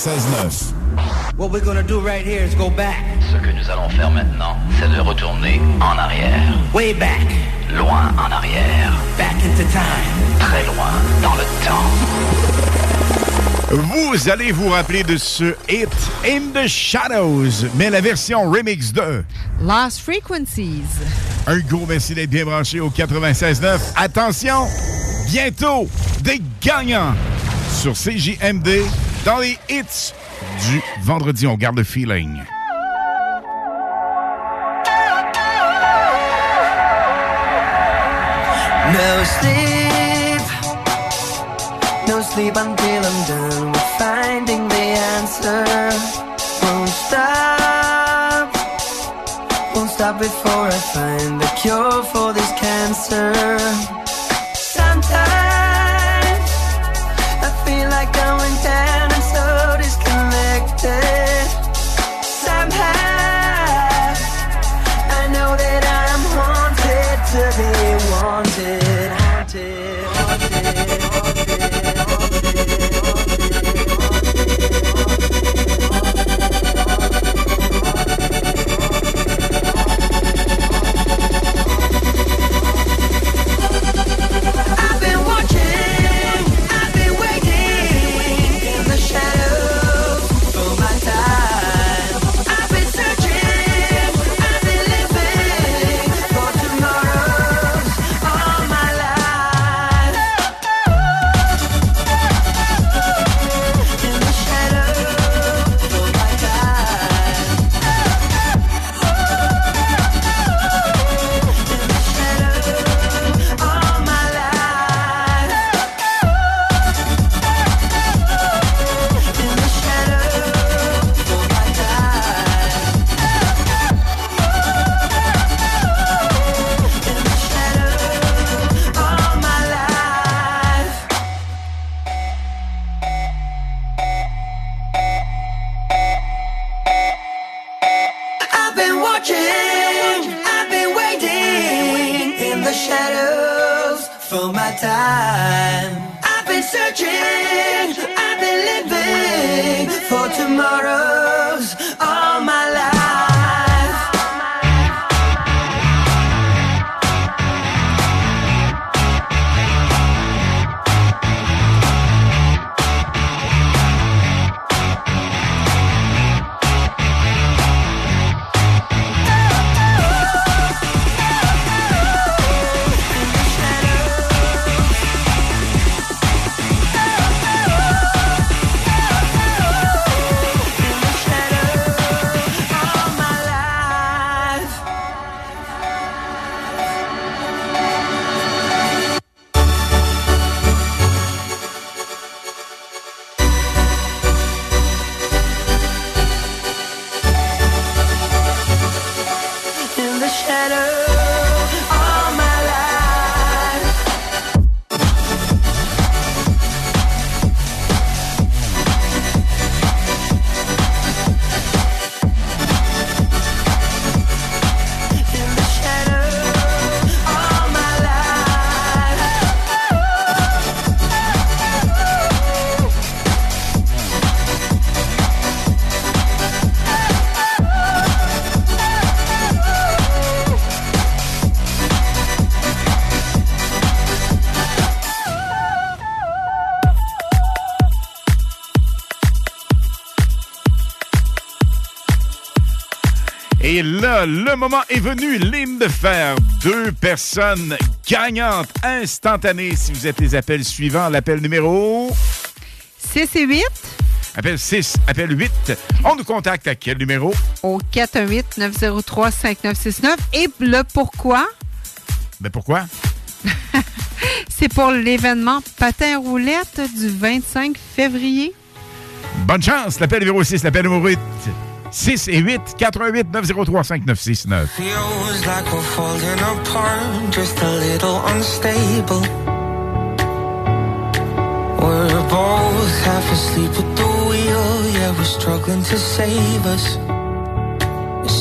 What we're gonna do right here is go back. Ce que nous allons faire maintenant, c'est de retourner en arrière. Way back. Loin en arrière. Back into time. Très loin dans le temps. Vous allez vous rappeler de ce hit In the Shadows, mais la version remix de Lost Frequencies. Un gros merci d'être bien branché au 96.9. Attention, bientôt des gagnants sur CJMD dans les hits du vendredi. On garde le feeling. No sleep, no sleep until I'm done with finding the answer. Won't stop, won't stop before I find the cure for le moment est venu, l'hymne de faire deux personnes gagnantes instantanées si vous êtes les appels suivants. L'appel numéro 6 et 8 Appel 6, appel 8. On nous contacte à quel numéro? au 418-903-5969. Et le pourquoi, Ben pourquoi? [laughs] c'est pour l'événement Patin Roulette du 25 février. Bonne chance! L'appel numéro 6, l'appel numéro 8. 6 et 8, 88 903 5969. Feels like we're falling apart, just a little unstable. We're both half asleep at the wheel, yeah, we're struggling to save us.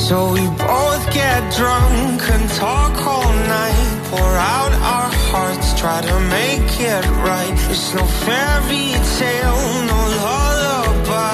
So we both get drunk and talk all night, pour out our hearts, try to make it right. It's no fairy tale, no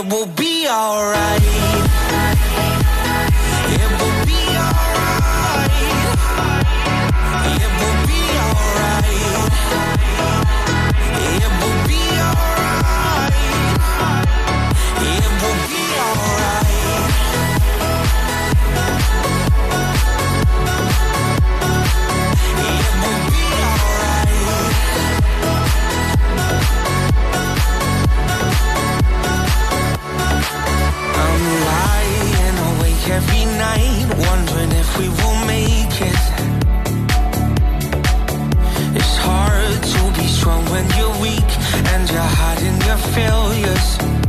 it will be alright. house.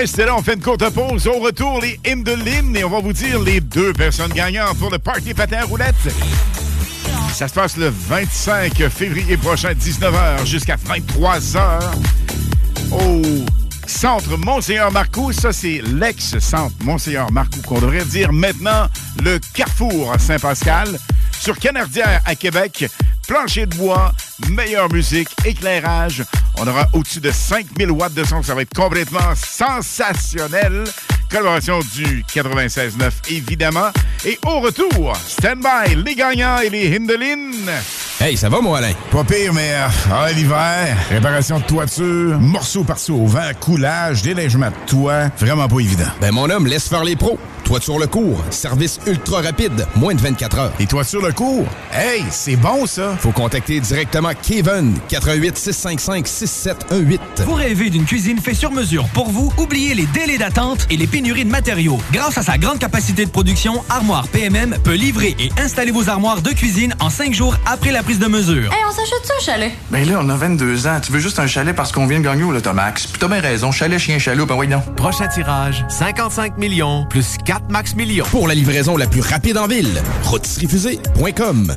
Restez là, on fait une courte pause. Au retour, les hymnes de l'hymne et on va vous dire les deux personnes gagnantes pour le Party Patin Roulette. Ça se passe le 25 février prochain, 19h jusqu'à 23h au Centre Monseigneur Marcoux, ça c'est l'ex-centre Monseigneur Marcoux, qu'on devrait dire maintenant le Carrefour Saint-Pascal. Sur Canardière à Québec, plancher de bois, meilleure musique, éclairage. On aura au-dessus de 5000 watts de son, ça va être complètement sensationnel. Collaboration du 96.9, évidemment. Et au retour, stand-by, les gagnants et les Hindelines. Hey, ça va, moi, Alain? Pas pire, mais euh, ah, l'hiver, réparation de toiture, morceaux par-ci au vent, coulage, délègement de toit, vraiment pas évident. Ben, mon homme, laisse faire les pros. Toiture le cours, service ultra rapide, moins de 24 heures. Et toiture le cours? Hey, c'est bon, ça! Faut contacter directement Kevin, 88 655 6718. Vous rêvez d'une cuisine faite sur mesure pour vous? Oubliez les délais d'attente et les pénuries de matériaux. Grâce à sa grande capacité de production, Armoire PMM peut livrer et installer vos armoires de cuisine en 5 jours après la prise de mesure. Hey, on s'achète ça un chalet? Ben là, on a 22 ans. Tu veux juste un chalet parce qu'on vient de gagner au Lotomax. Puis t'as bien raison. Chalet, chien, chaloup, ben oui, non. Prochain tirage, 55 millions plus 4 max. Pour la livraison la plus rapide en ville, rôtisseriefusée.com.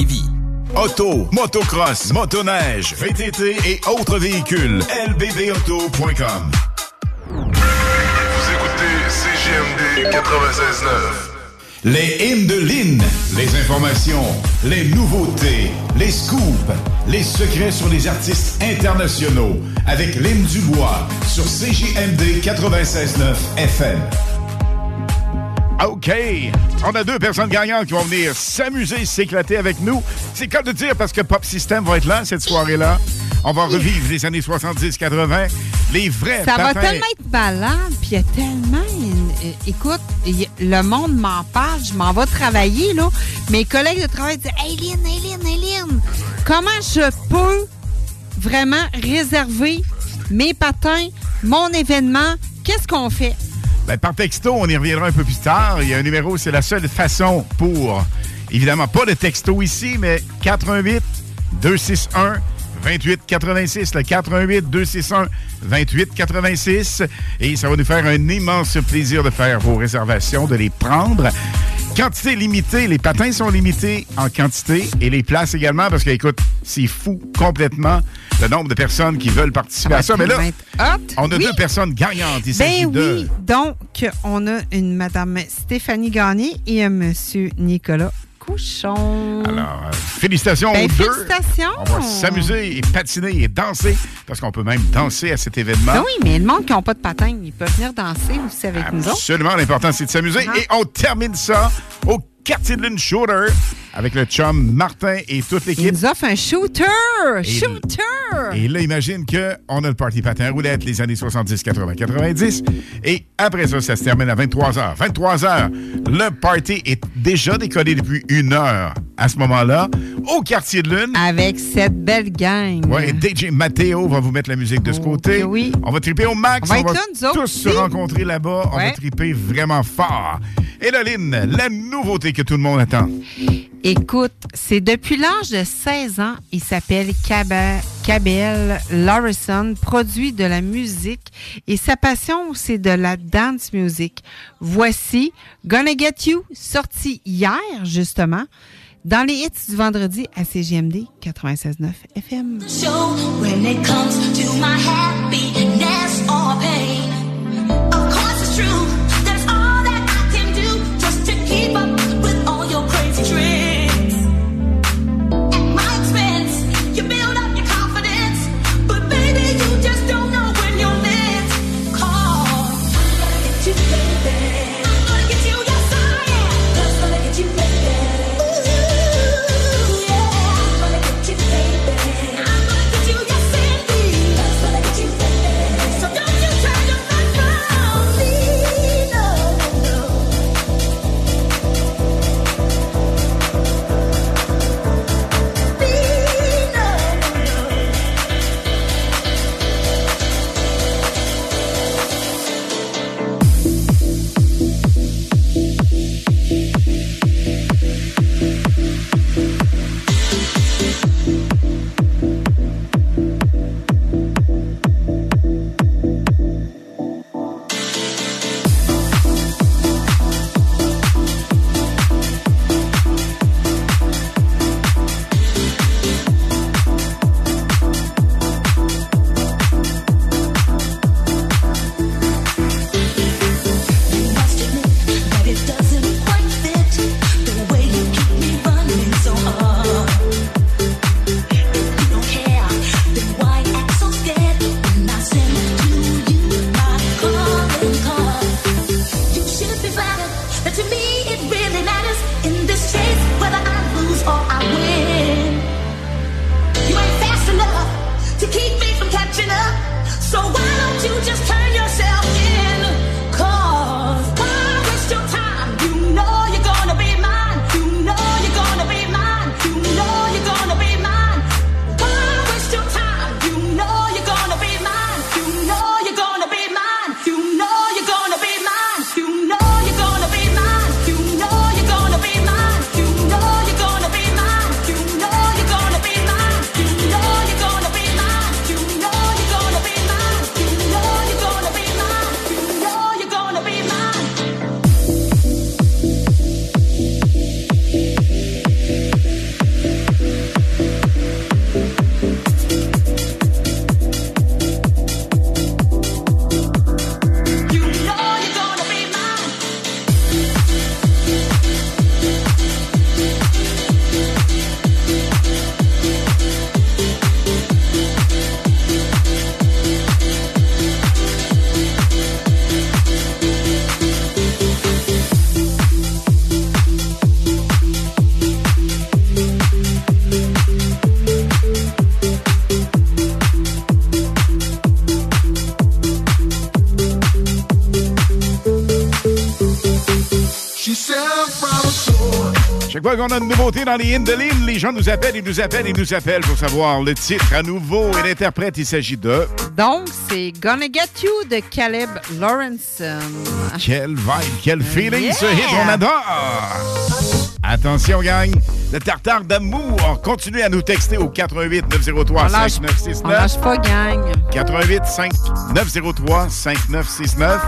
Lévis. Auto, motocross, motoneige, VTT et autres véhicules. lbbauto.com Vous écoutez CGMD 96.9. Les hymnes de Lynn, les informations, les nouveautés, les scoops, les secrets sur les artistes internationaux avec Lynn Dubois sur CJMD 96.9 FM. OK. On a deux personnes gagnantes qui vont venir s'amuser, s'éclater avec nous. C'est cas de dire parce que Pop System va être là cette soirée-là. On va revivre les années 70-80. Les vrais Ça va tellement être malade, puis il y a tellement. une- euh, écoute, le monde m'en parle, je m'en vais travailler, là. Mes collègues de travail disent Hey, Lynn, hey, Lynn, hey, Lynn, comment je peux vraiment réserver mes patins, mon événement? Qu'est-ce qu'on fait? Ben, par texto, on y reviendra un peu plus tard. Il y a un numéro, c'est la seule façon pour, évidemment, pas le texto ici, mais 88 261 2886, le 418 261 2886. Et ça va nous faire un immense plaisir de faire vos réservations, de les prendre. Quantité limitée, les patins sont limités en quantité et les places également parce que, écoute, c'est fou complètement le nombre de personnes qui veulent participer à ça. Mais là, on a Oui. deux personnes gagnantes. Il s'agit Ben de... oui, donc on a une Madame Stéphanie Gagné et un Monsieur Nicolas Couchon. Alors, euh, félicitations Ben, aux deux. félicitations. On va s'amuser et patiner et danser parce qu'on peut même danser à cet événement. Ben oui, mais le monde qui n'a pas de patins, ils peuvent venir danser aussi avec nous autres. Absolument, l'important c'est de s'amuser. Ah. Et on termine ça au quartier de lune shooter avec le chum Martin et toute Il l'équipe. nous offre un shooter! Et- shooter! Et là, imagine qu'on a le party patin roulette les années 70, 80, 90. Et après ça, ça se termine à 23h. 23h, le party est déjà décollé depuis une heure à ce moment-là au quartier de lune. Avec cette belle gang. Ouais, DJ Matteo va vous mettre la musique de ce côté. oui. On va triper au max. On va là, tous aussi. se rencontrer là-bas. On va triper vraiment fort. Et là, Lynn, la nouveauté que tout le monde attend. Écoute, c'est depuis l'âge de 16 ans, il s'appelle Cabell Lorison, produit de la musique et sa passion, c'est de la dance music. Voici Gonna Get You, sorti hier, justement, dans les hits du vendredi à CGMD 96.9 FM. chaque fois qu'on a une nouveauté dans les Indolines, les gens nous appellent, ils nous appellent, ils nous appellent pour savoir le titre à nouveau et l'interprète. Il s'agit de. Donc, c'est Gonna Get You de Caleb Lawrence. Quel vibe, quel feeling ce hit, on adore! Attention, gang. Le tartare d'amour. Continuez à nous texter au 88 903 on 5969. Lâche, on lâche pas, gang. 88 5 903 5969.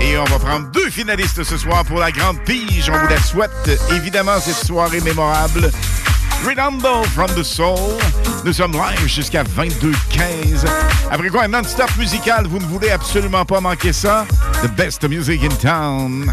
Et on va prendre deux finalistes ce soir pour la grande pige. On vous la souhaite évidemment cette soirée mémorable. Redondo from the Soul. Nous sommes live jusqu'à 22h15. Après quoi, un non-stop musical, vous ne voulez absolument pas manquer ça. The best music in town.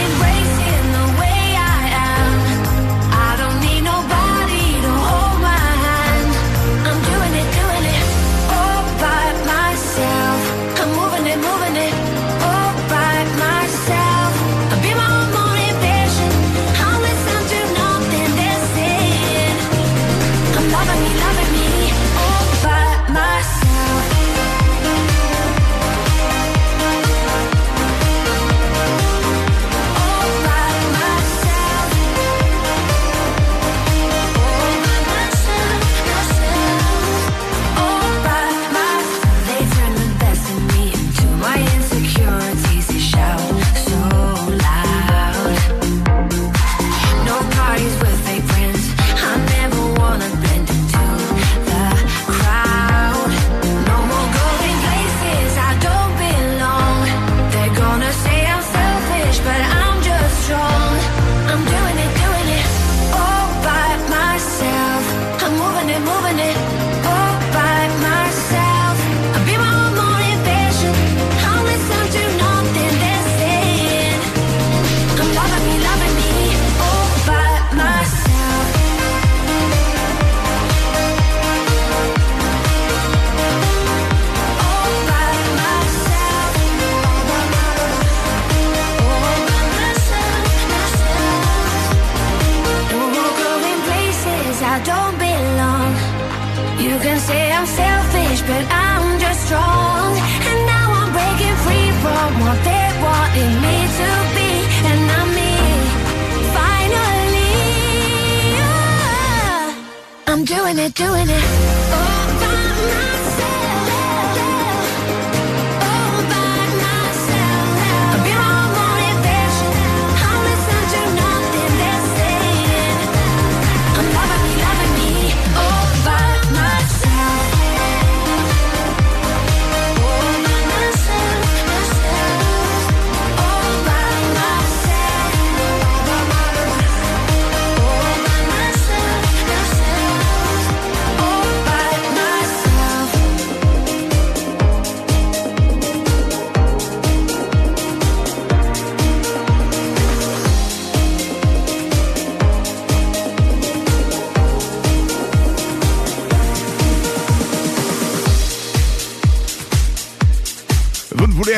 doing it, doing it.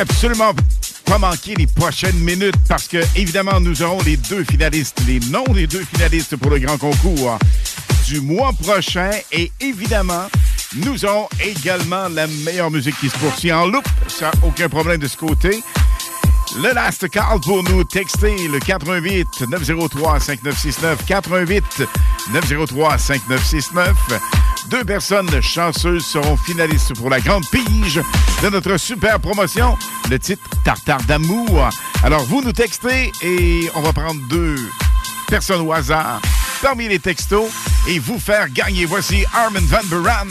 absolument pas manquer les prochaines minutes parce que, évidemment, nous aurons les deux finalistes, les noms des deux finalistes pour le grand concours hein, du mois prochain. Et évidemment, nous aurons également la meilleure musique qui se poursuit en loop. Ça, aucun problème de ce côté. Le last call pour nous texter le 88 903 5969 88 903 5969 deux personnes chanceuses seront finalistes pour la grande pige de notre super promotion, le titre Tartare d'amour. Alors, vous nous textez et on va prendre deux personnes au hasard parmi les textos et vous faire gagner. Voici Armin Van Buren.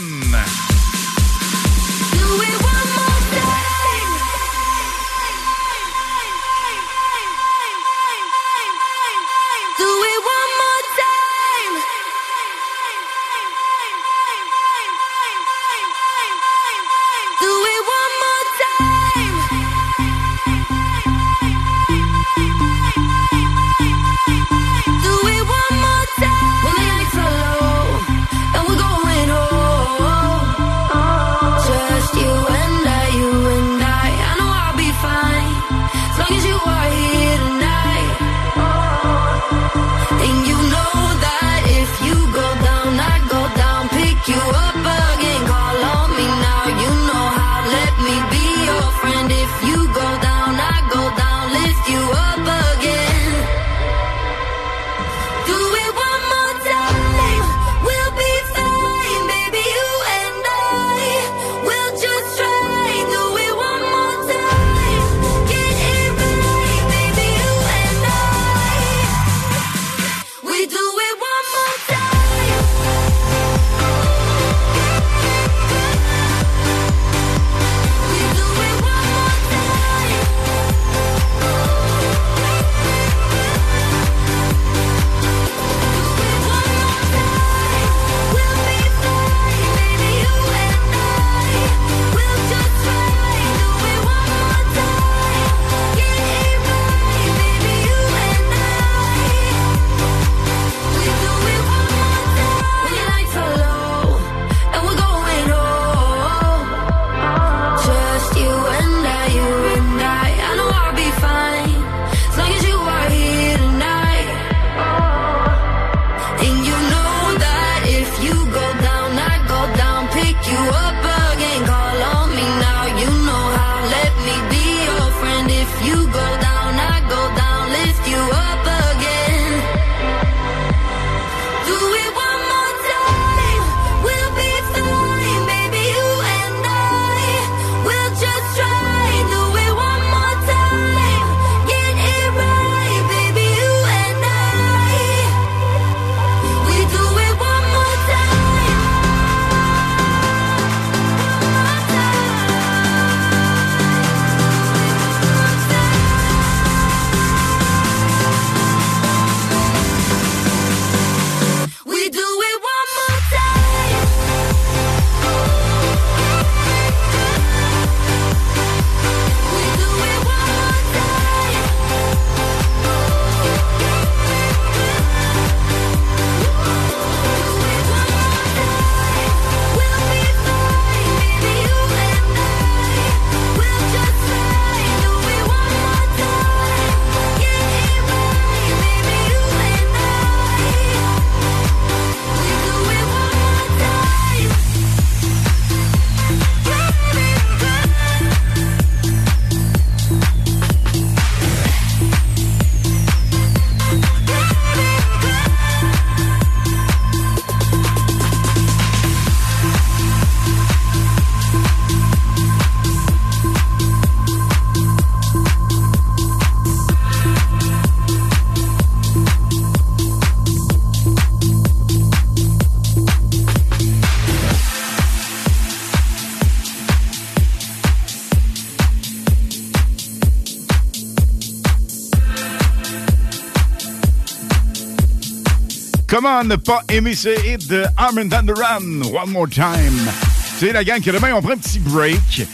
Comment ne pas aimer ce hit de Armin Van Buren, One More Time? C'est la gang que demain, on prend un petit break.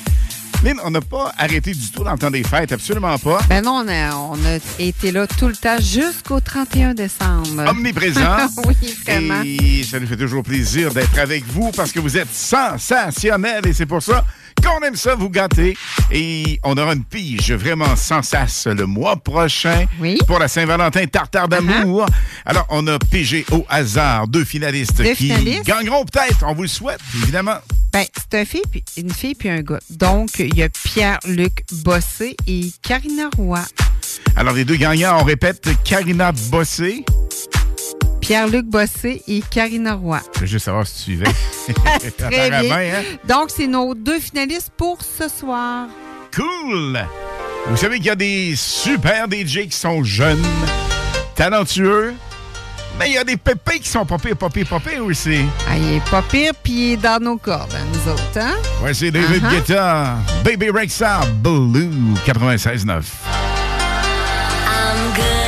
Lynn, on n'a pas arrêté du tout dans le temps des fêtes, absolument pas. Ben non, on a, on a été là tout le temps jusqu'au 31 décembre. Omniprésent. [laughs] oui, vraiment. Et ça nous fait toujours plaisir d'être avec vous parce que vous êtes sensationnels et c'est pour ça qu'on aime ça vous gâter. Et on aura une pige vraiment sans sas le mois prochain pour la Saint-Valentin Tartare d'amour. Alors, on a pigé au hasard deux finalistes Deux qui finalistes? gagneront peut-être. On vous le souhaite, évidemment. Ben, c'est un fille, puis- une fille puis un gars. Donc, il y a Pierre-Luc Bossé et Karina Roy. Alors, les deux gagnants, on répète, Karina Bossé. Pierre-Luc Bossé et Karina Roy. Je veux juste savoir si tu suivais. [laughs] Très [laughs] Apparemment, bien. hein? Donc, c'est nos deux finalistes pour ce soir. Cool! Vous savez qu'il y a des super DJ qui sont jeunes, talentueux, Mais il y a des pépés qui sont pas pires, pas pires, pas pires aussi. Ah, il est pas pire, puis il est dans nos cordes, hein, nous autres, hein? Ouais, c'est David Uh-huh. Guetta, Baby Rexa, Blue 96.9. I'm good,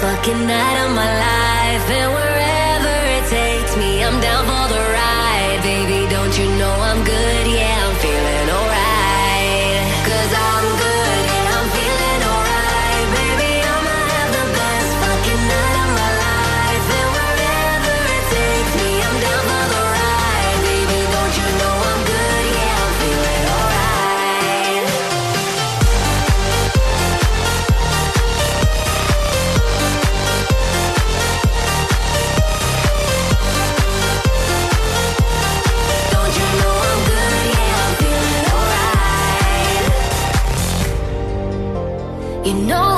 fucking night of my life. You know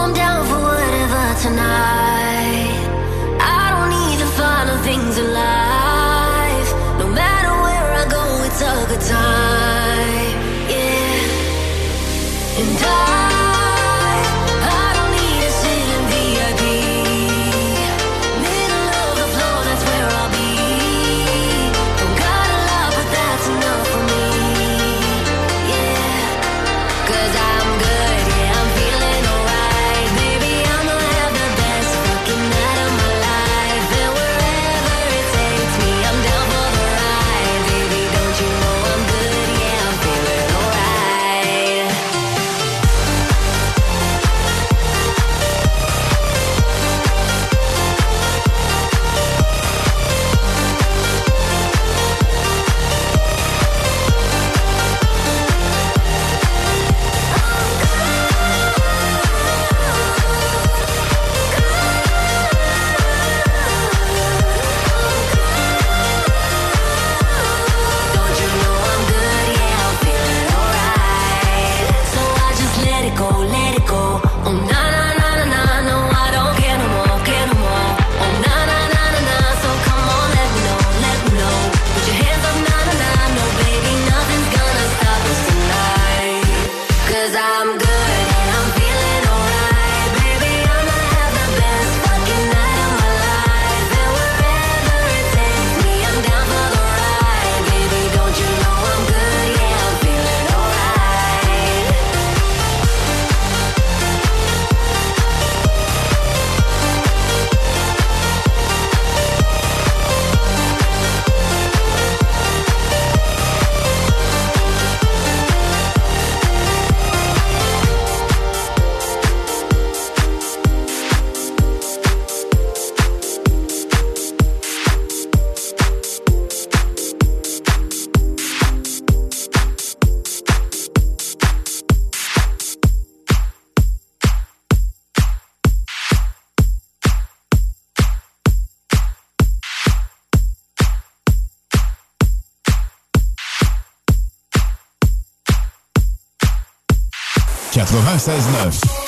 96.9.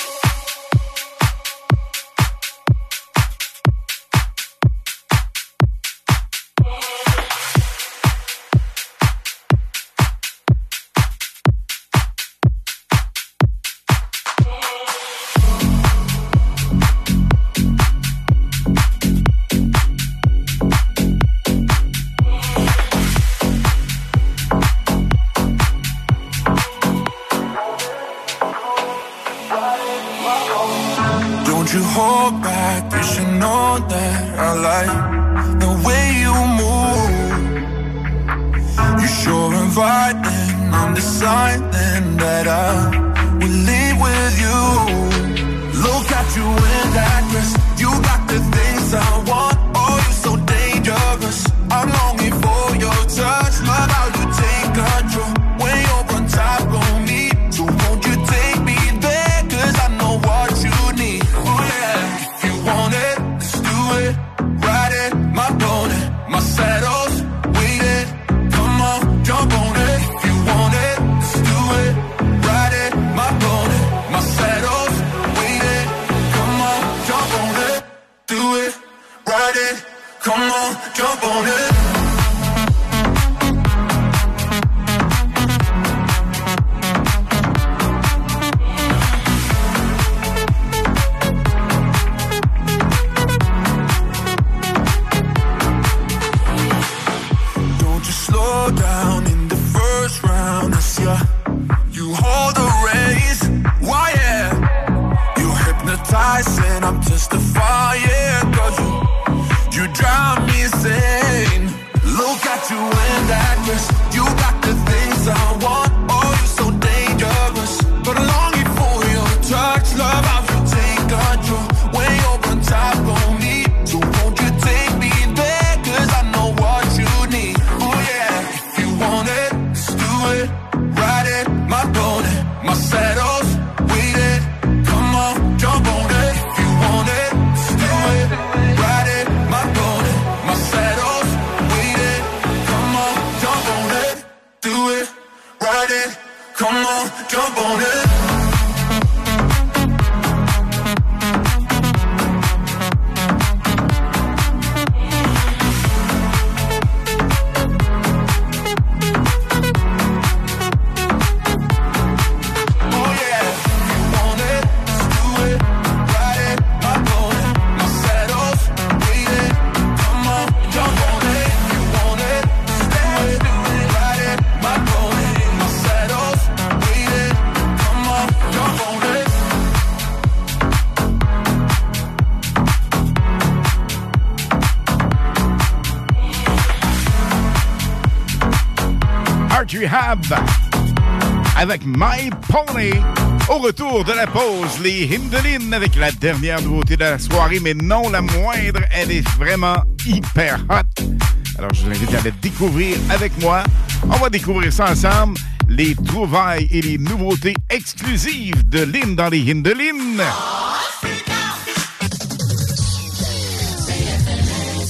Avec My Pony. Au retour de la pause, les Hindelines avec la dernière nouveauté de la soirée, mais non la moindre, elle est vraiment hyper hot. Alors je vous invite à la découvrir avec moi. On va découvrir ça ensemble, les trouvailles et les nouveautés exclusives de Lynn dans les Hindelines.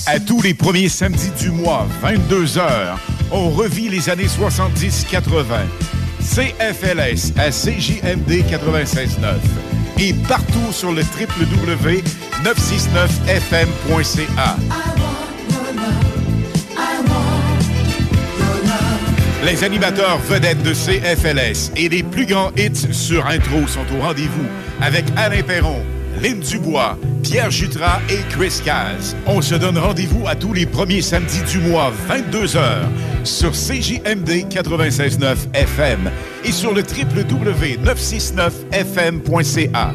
À tous les premiers samedis du mois, 22h, on revit les années 70-80. CFLS à CJMD 96.9 et partout sur le www.969fm.ca. Les animateurs vedettes de CFLS et les plus grands hits sur intro sont au rendez-vous avec Alain Perron, Lynn Dubois, Pierre Jutras et Chris Caz. On se donne rendez-vous à tous les premiers samedis du mois, 22h, sur CJMD 96.9 FM et sur le www.969fm.ca.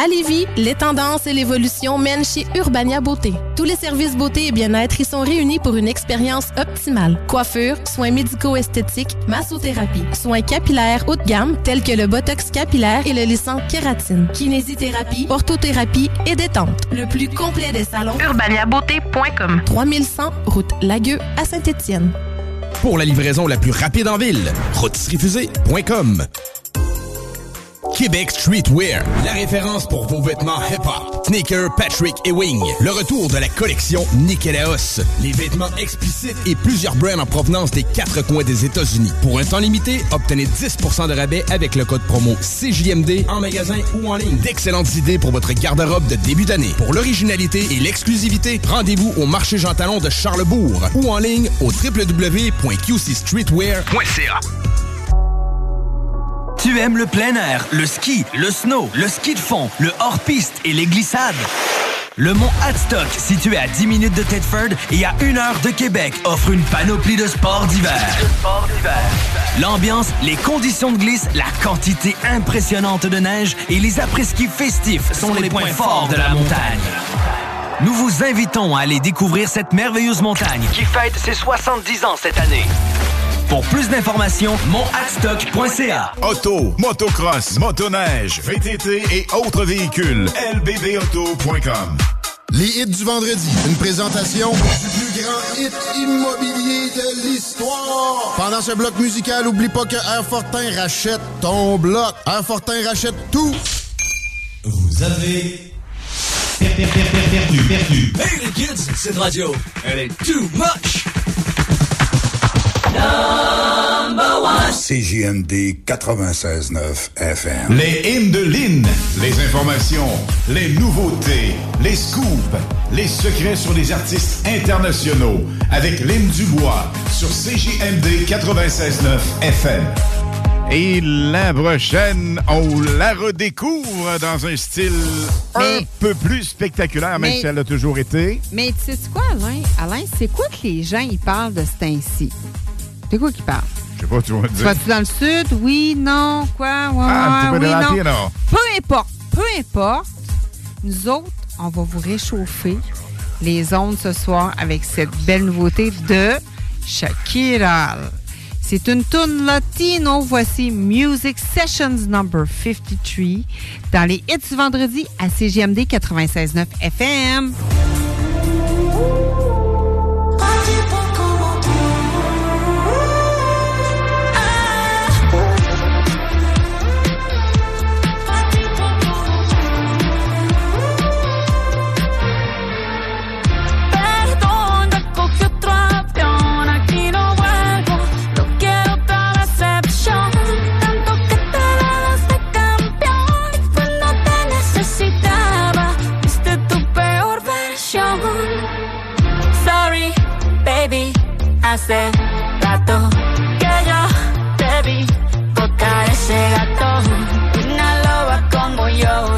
À Lévis, les tendances et l'évolution mènent chez Urbania Beauté. Tous les services beauté et bien-être y sont réunis pour une expérience optimale. Coiffure, soins médico-esthétiques, massothérapie, soins capillaires haut de gamme tels que le botox capillaire et le lissant kératine, kinésithérapie, orthothérapie et détente. Le plus complet des salons. urbaniabeauté.com 3100 route Lagueux à Saint-Étienne. Pour la livraison la plus rapide en ville, rôtisseriefusée.com. Québec Streetwear, la référence pour vos vêtements hip-hop. Sneaker, Patrick et Wing. Le retour de la collection Nikélaos. Les vêtements explicites et plusieurs brands en provenance des quatre coins des États-Unis. Pour un temps limité, obtenez 10% de rabais avec le code promo CJMD en magasin ou en ligne. D'excellentes idées pour votre garde-robe de début d'année. Pour l'originalité et l'exclusivité, rendez-vous au marché Jean Talon de Charlebourg ou en ligne au www.qcstreetwear.ca. Tu aimes le plein air, le ski, le snow, le ski de fond, le hors-piste et les glissades? Le mont Hadstock, situé à 10 minutes de Thetford et à 1 heure de Québec, offre une panoplie de sports d'hiver. L'ambiance, les conditions de glisse, la quantité impressionnante de neige et les après-ski festifs sont les points forts de la montagne. Nous vous invitons à aller découvrir cette merveilleuse montagne qui fête ses 70 ans cette année. Pour plus d'informations, monadstock.ca. Auto, motocross, motoneige, VTT et autres véhicules. lbbauto.com. Les hits du vendredi. Une présentation du plus grand hit immobilier de l'histoire. Pendant ce bloc musical, oublie pas que Airfortin rachète ton bloc. Airfortin rachète tout. Vous avez per- per- per- per- perdu, perdu. Hey les kids, cette radio, elle est too much. CJMD 96.9 FM. Les hymnes de Lynn, les informations, les nouveautés, les scoops, les secrets sur les artistes internationaux avec Lynn Dubois sur CJMD 96.9 FM. Et la prochaine, on la redécouvre dans un style un peu plus spectaculaire, même Mais- si elle a toujours été. Mais tu sais quoi, Alain? Alain, c'est quoi que les gens ils parlent de ce temps-ci? C'est quoi qu'ils parlent? Je sais pas, tu vas me Tu dire. vas-tu dans le sud? Oui, non, quoi? Ouais, Ah, ouais, oui, non. latino. Peu importe, peu importe. Nous autres, on va vous réchauffer les ondes ce soir avec cette belle nouveauté de Shakira. C'est une tune latino. Voici Music Sessions Number 53 dans les hits du vendredi à CGMD 96.9 FM. Hace rato que yo te vi tocar ese gato. Una loba como yo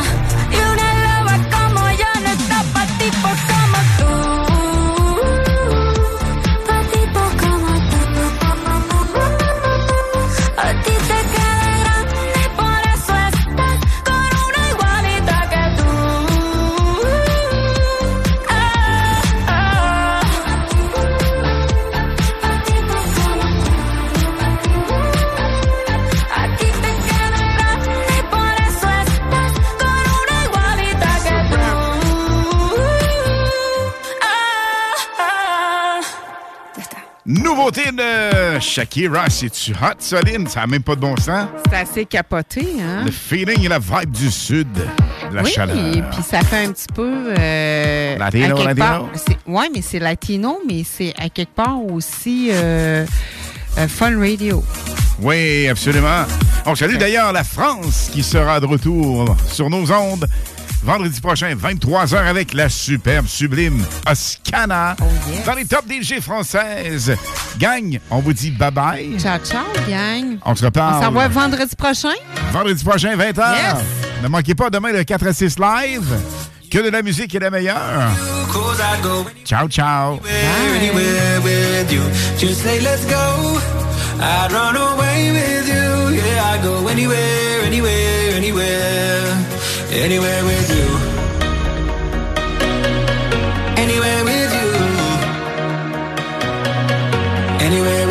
Nouveauté de Shakira, c'est-tu hot, Soline? Ça n'a même pas de bon sens. C'est assez capoté, hein? Le feeling et la vibe du sud. La oui, chaleur. puis ça fait un petit peu... Euh, Latino, latino? Ouais, mais c'est latino, mais c'est à quelque part aussi euh, euh, fun radio. Oui, absolument. On salue d'ailleurs la France qui sera de retour sur nos ondes vendredi prochain, 23h, avec la superbe, sublime Oscana dans les top DJ françaises. Gang, on vous dit bye-bye. Ciao, ciao, gang. On se reparle. On s'en voit vendredi prochain. Vendredi prochain, 20h. Yes. Ne manquez pas demain le 4 à 6 live. Que de la musique est la meilleure. Ciao, ciao. I'd run away with you. Yeah, go anywhere, anywhere. Anywhere with you. Anywhere with you. Anywhere with.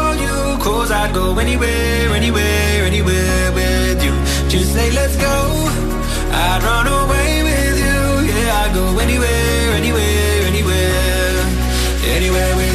I'd go anywhere, anywhere, anywhere with you. Just say let's go, I'd run away with you. Yeah, I'd go anywhere, anywhere, anywhere, anywhere with you.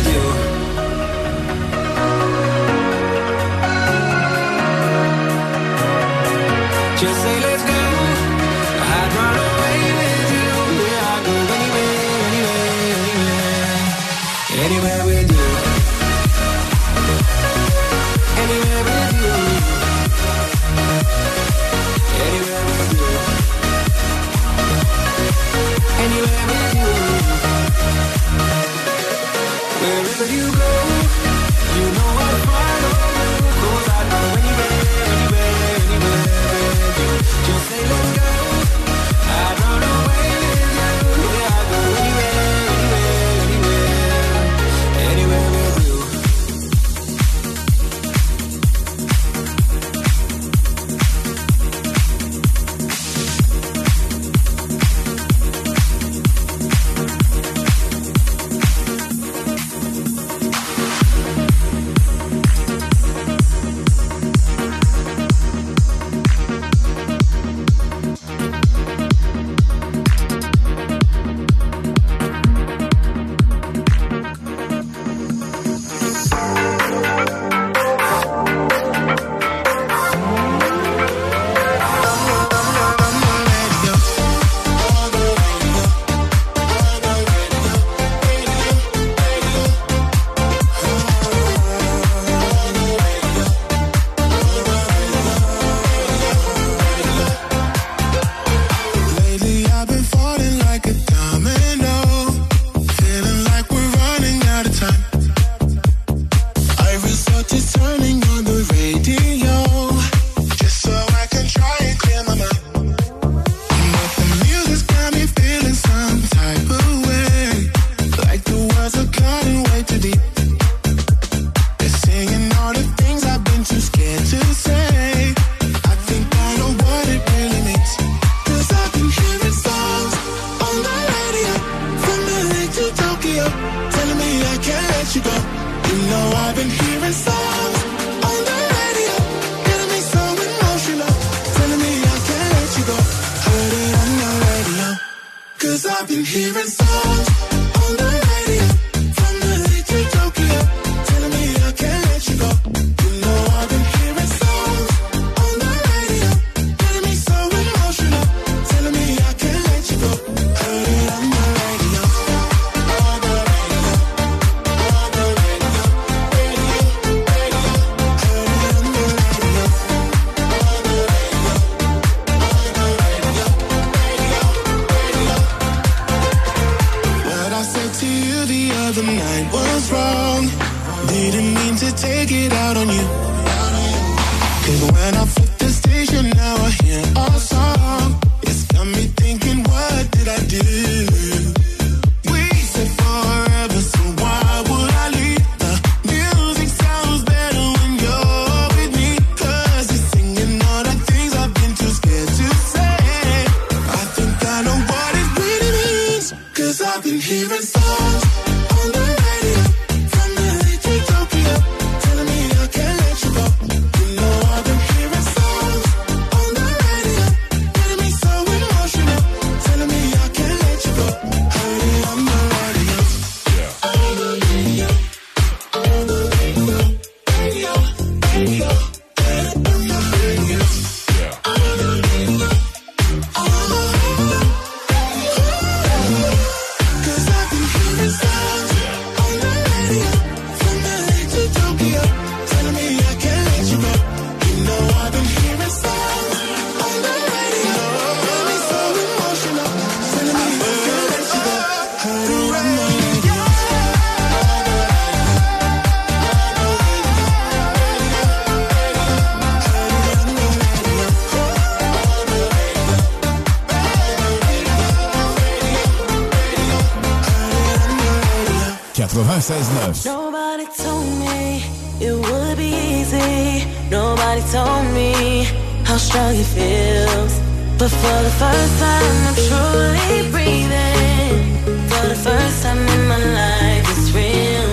96.9. Nobody told me it would be easy. Nobody told me how strong it feels. But for the first time, I'm truly breathing. For the first time in my life, it's real.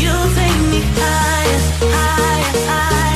You take me higher, higher, higher.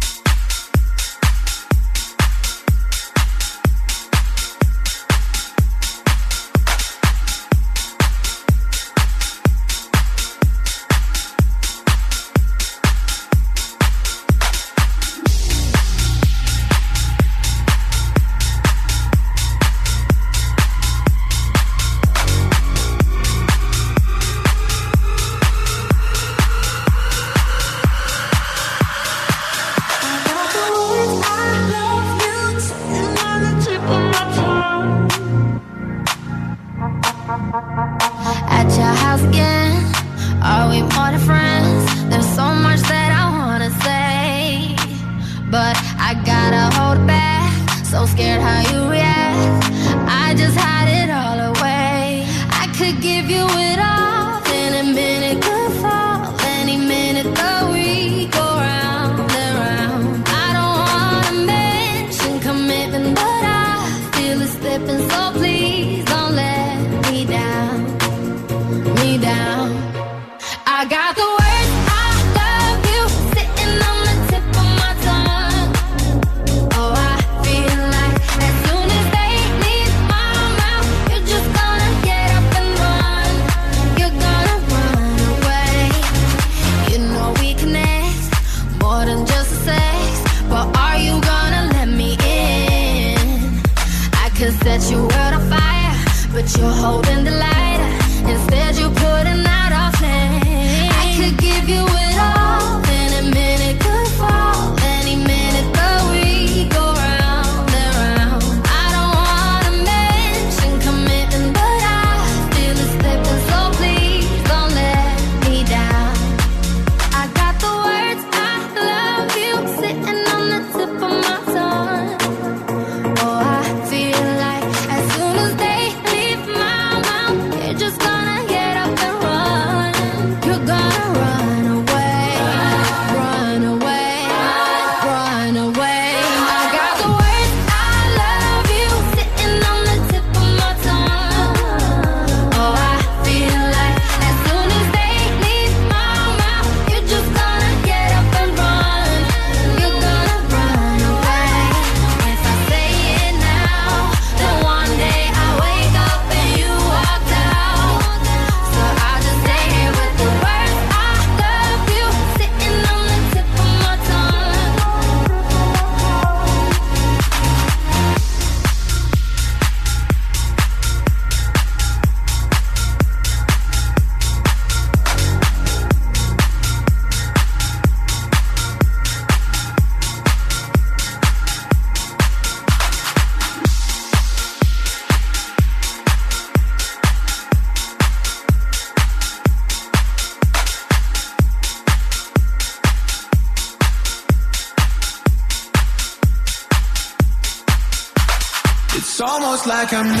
like I'm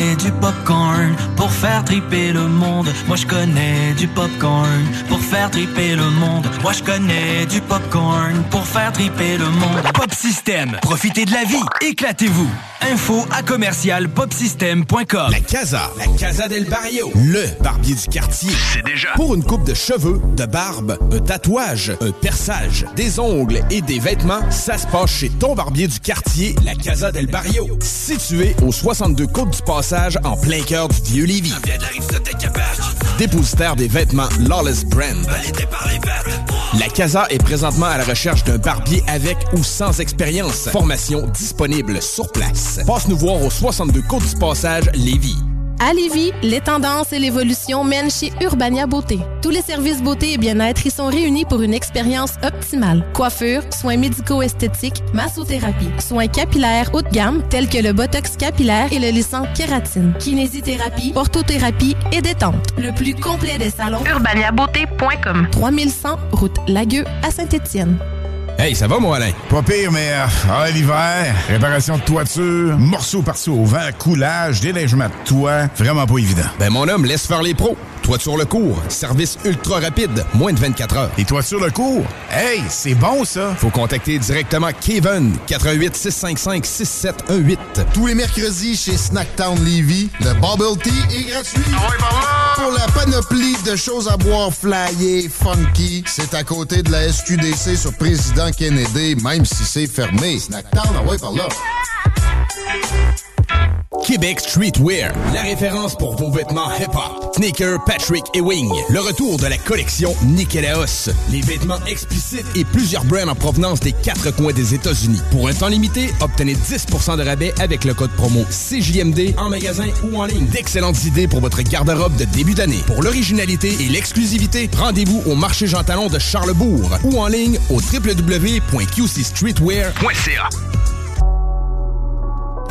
du popcorn pour faire triper le monde. Moi je connais du popcorn pour faire triper le monde. Moi je connais du popcorn pour faire triper le monde. Pop System, profitez de la vie, éclatez-vous. Info à commercial popsystem.com. La Casa. La Casa del Barrio. Le barbier du quartier. C'est déjà. Pour une coupe de cheveux, de barbe, un tatouage, un perçage, des ongles et des vêtements, ça se passe chez ton barbier du quartier, la Casa del Barrio. Situé au 62 Côte du Passage, en plein cœur du vieux Lévis. Dépositaire des vêtements Lawless Brand. La Casa est présentement à la recherche d'un barbier avec ou sans expérience. Formation disponible sur place. Passe nous voir au 62 Côte du Passage, Lévis. À Lévis, les tendances et l'évolution mènent chez Urbania Beauté. Tous les services beauté et bien-être y sont réunis pour une expérience optimale. Coiffure, soins médico-esthétiques, massothérapie, soins capillaires haut de gamme tels que le botox capillaire et le lissant kératine, kinésithérapie, orthothérapie et détente. Le plus complet des salons. urbaniabeauté.com 3100 route Lagueux à Saint-Étienne. Hey, ça va, moi, Alain? Pas pire, mais euh, ah, l'hiver, réparation de toiture, morceaux par-ci au vent, coulage, déneigement de toit, vraiment pas évident. Ben, mon homme, laisse faire les pros. Toiture le cours, service ultra rapide, moins de 24 heures. Et toiture le cours? Hey, c'est bon, ça! Faut contacter directement Kevin, 88 655 6718. Tous les mercredis chez Snacktown Levy, le Bubble Tea est gratuit. Pour la panoplie de choses à boire flyées, funky, c'est à côté de la SQDC sur Président Kennedy, même si c'est fermé. Snacktown, ah ouais, par là. Québec Streetwear, la référence pour vos vêtements hip-hop. Sneaker, Patrick et Wing. Le retour de la collection Nikélaos. Les vêtements explicites et plusieurs brands en provenance des quatre coins des États-Unis. Pour un temps limité, obtenez 10% de rabais avec le code promo CJMD en magasin ou en ligne. D'excellentes idées pour votre garde-robe de début d'année. Pour l'originalité et l'exclusivité, rendez-vous au marché Jean Talon de Charlebourg ou en ligne au www.qcstreetwear.ca.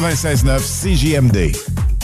96.9 CJMD.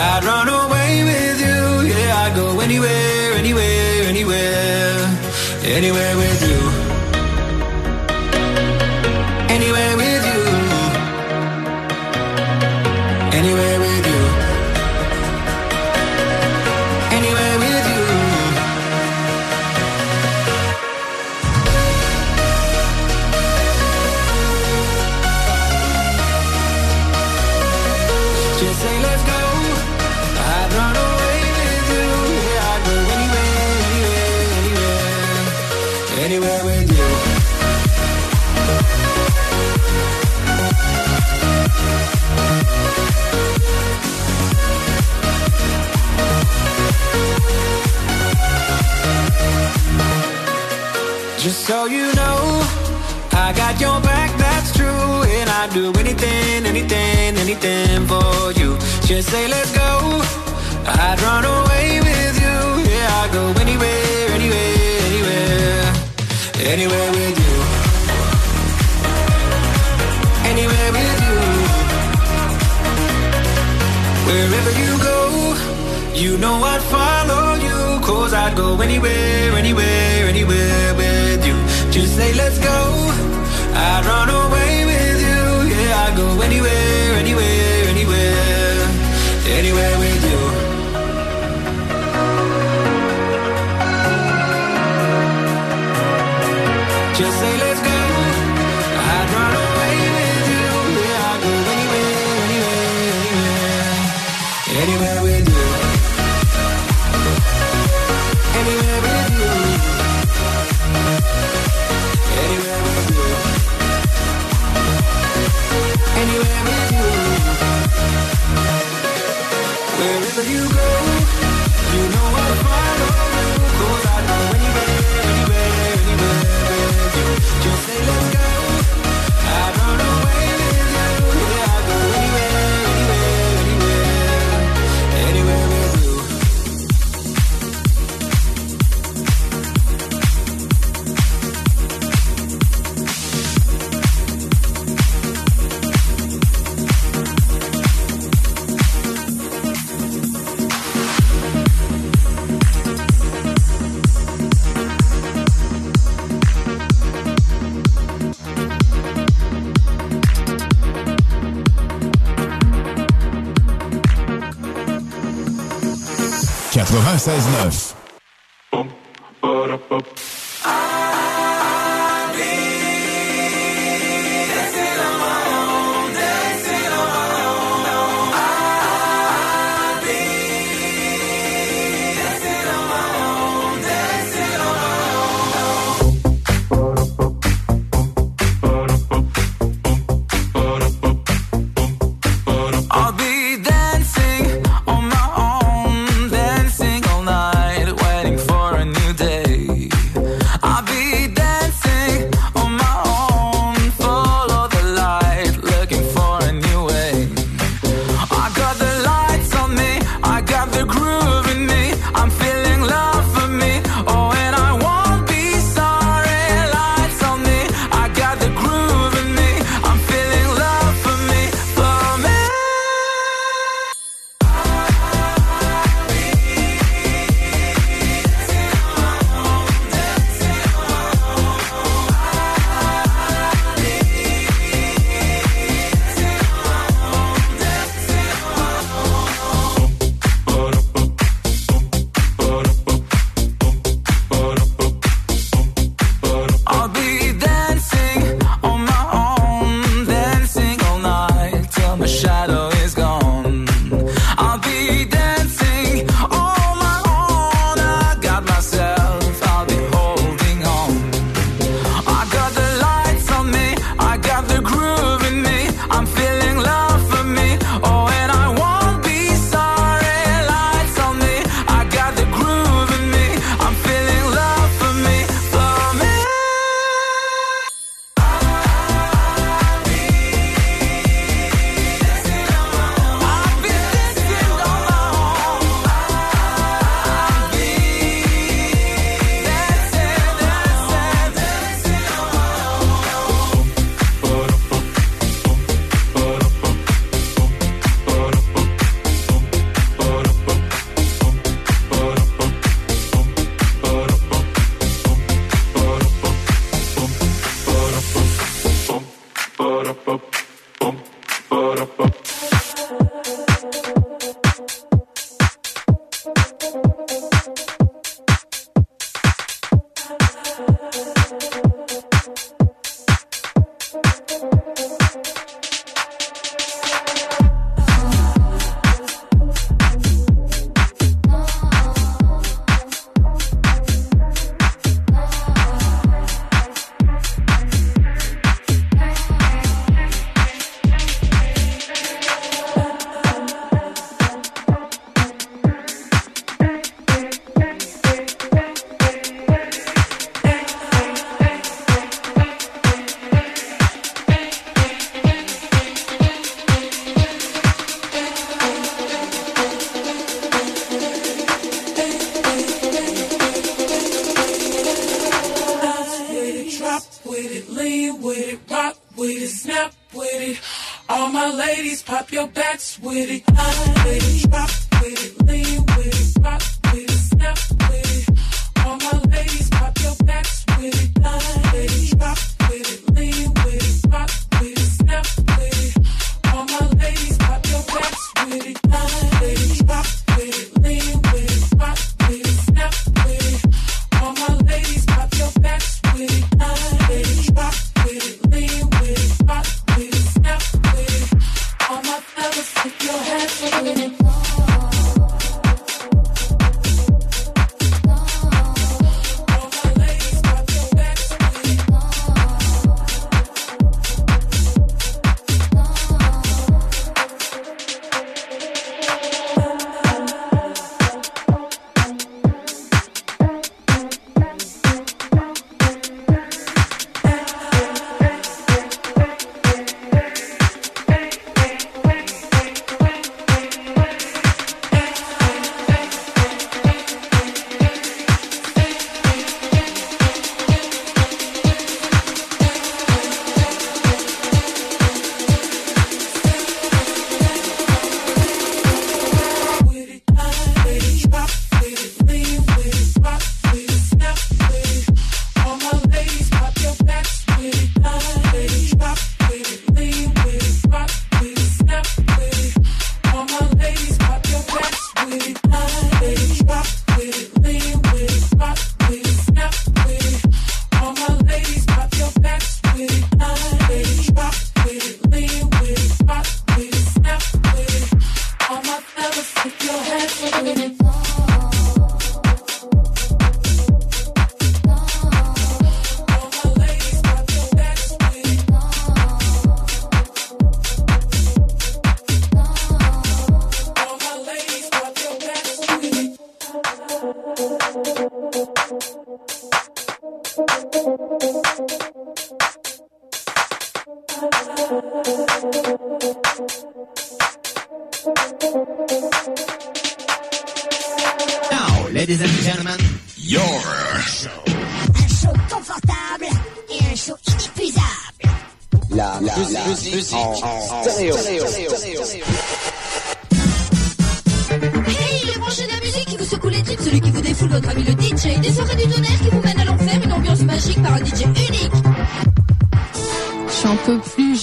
I'd run away 96.9.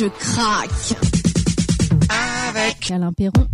je craque. Avec Alain Perron.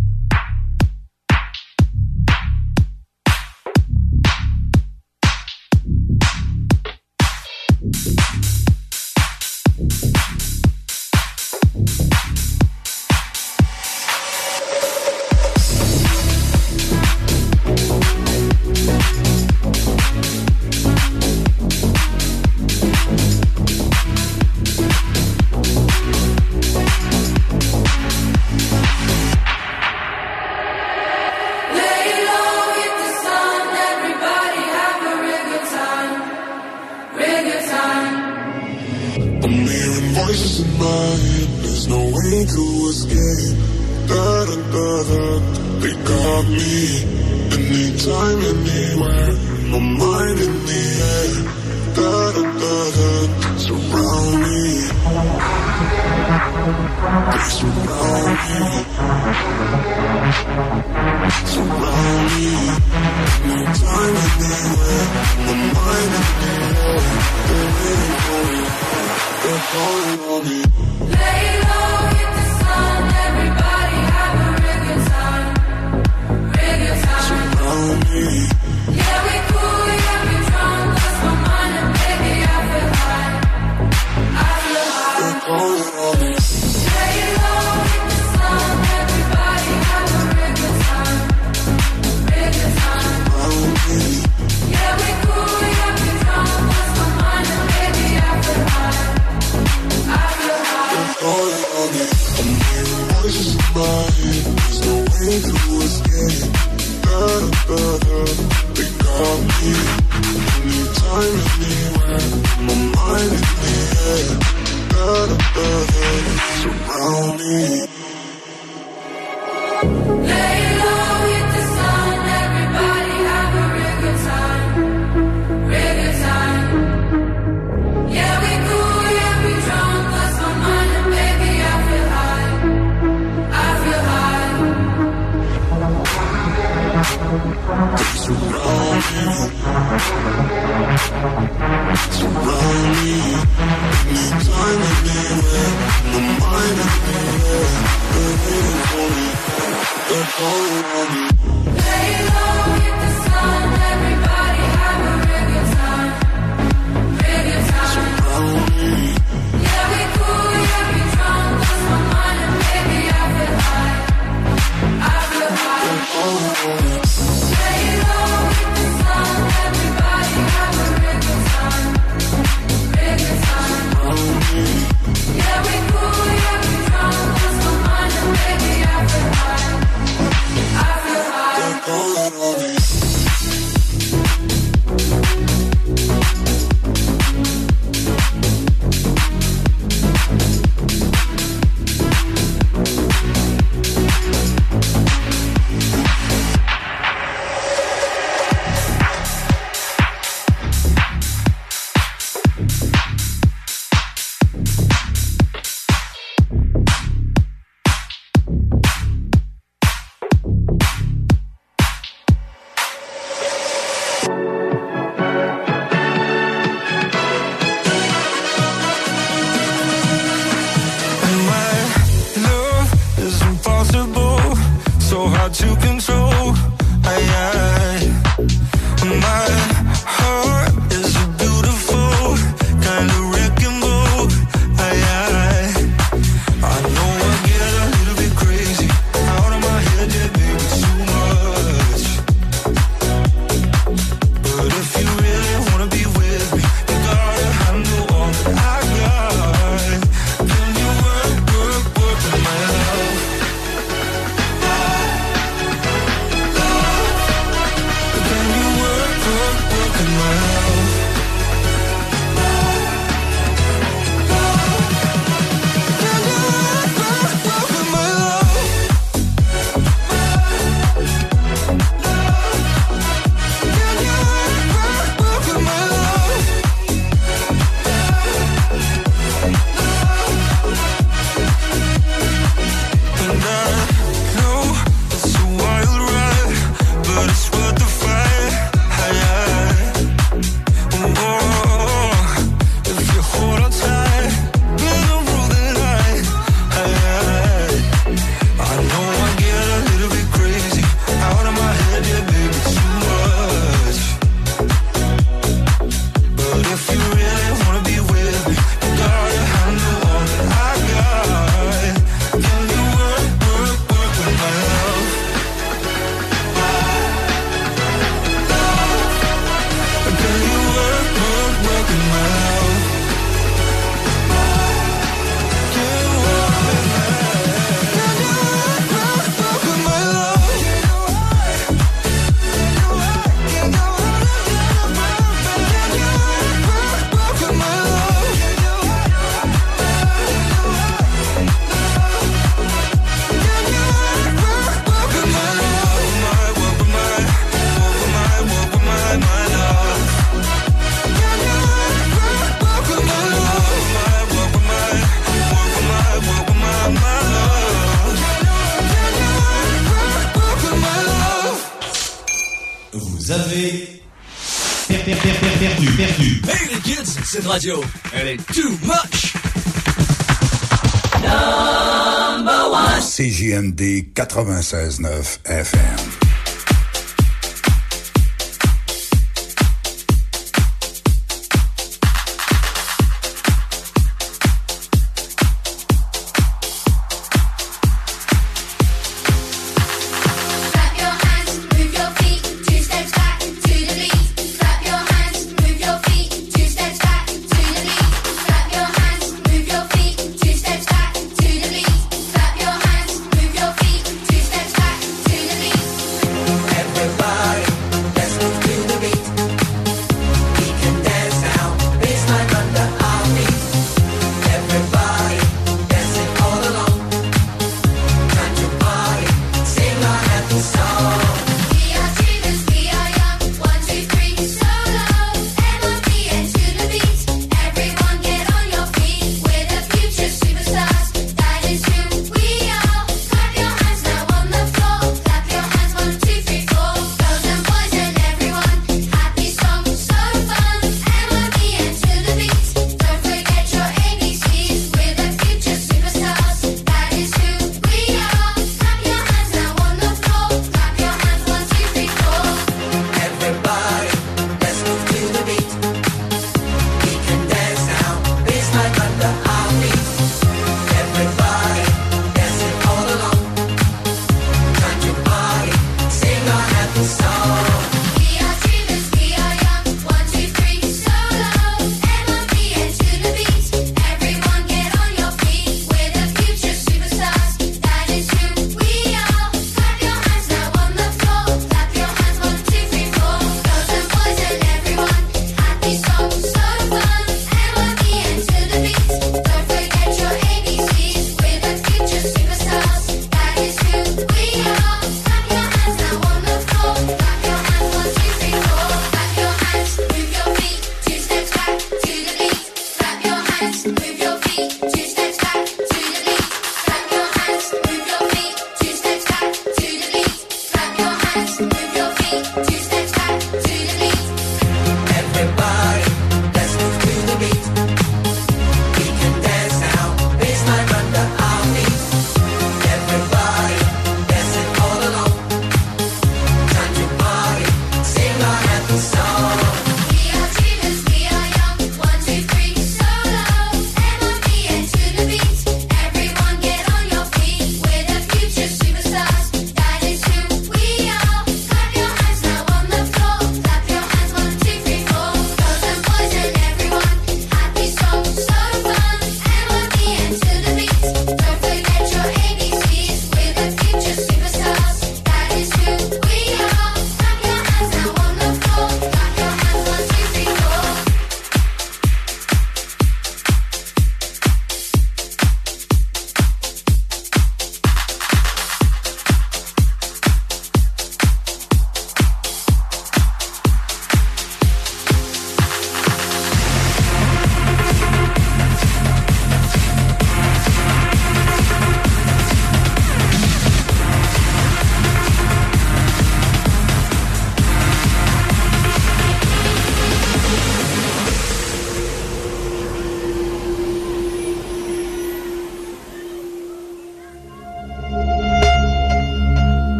elle est too much. CJMD 96.9 FM.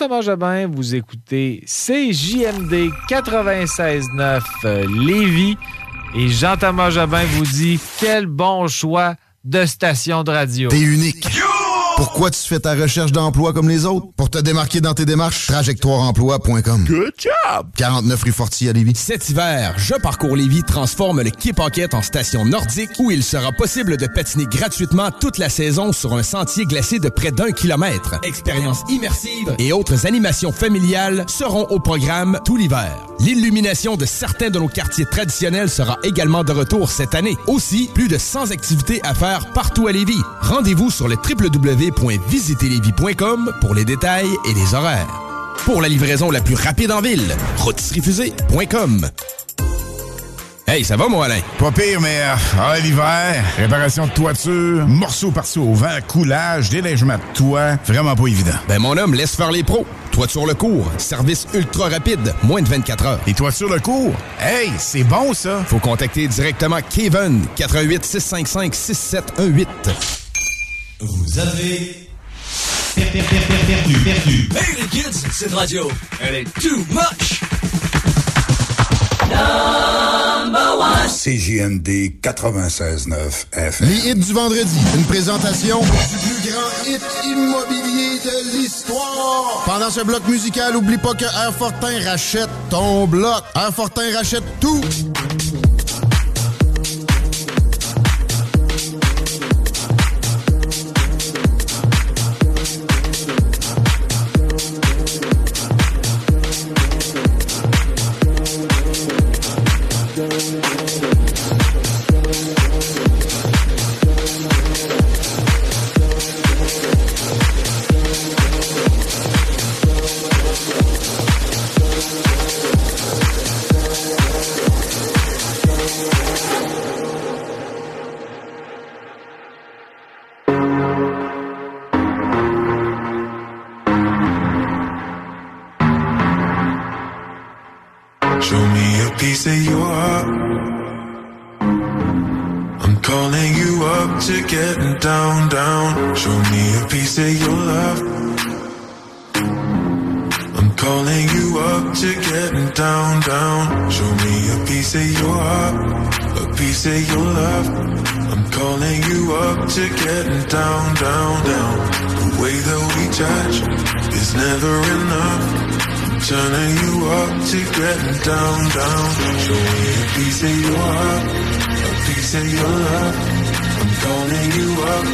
Jean-Thomas Jobin. Vous écoutez CJMD 96.9 euh, Lévis. Et Jean-Thomas Jobin vous dit quel bon choix de station de radio. T'es unique. Pourquoi tu fais ta recherche d'emploi comme les autres? Pour te démarquer dans tes démarches, trajectoireemploi.com. Good job! 49 rue Forti à Lévis. Cet hiver, Je Parcours Lévis transforme le Quai Paquette en station nordique où il sera possible de patiner gratuitement toute la saison sur un sentier glacé de près d'un kilomètre. Expériences immersives et autres animations familiales seront au programme tout l'hiver. L'illumination de certains de nos quartiers traditionnels sera également de retour cette année. Aussi, plus de 100 activités à faire partout à Lévis. Rendez-vous sur le pour les détails et les horaires. Pour la livraison la plus rapide en ville, rôtisseriefusée.com. Hey, ça va, moi, Alain? Pas pire, mais euh, ah, l'hiver, réparation de toiture, morceaux par-ci au vent, coulage, déneigement de toit, vraiment pas évident. Ben, mon homme, laisse faire les pros. Toiture le cours, service ultra rapide, moins de 24 heures. Et toiture le cours? Hey, c'est bon, ça! Faut contacter directement Kevin, 88 655 6718. Avez perdu, perdu, perdu. Hey les kids, cette radio, elle est too much. Number one. CJMD 96.9 FM. Les hits du vendredi. Une présentation du plus grand hit immobilier de l'histoire. Pendant ce bloc musical, oublie pas que Airfortin rachète ton bloc. Airfortin rachète tout. don't know.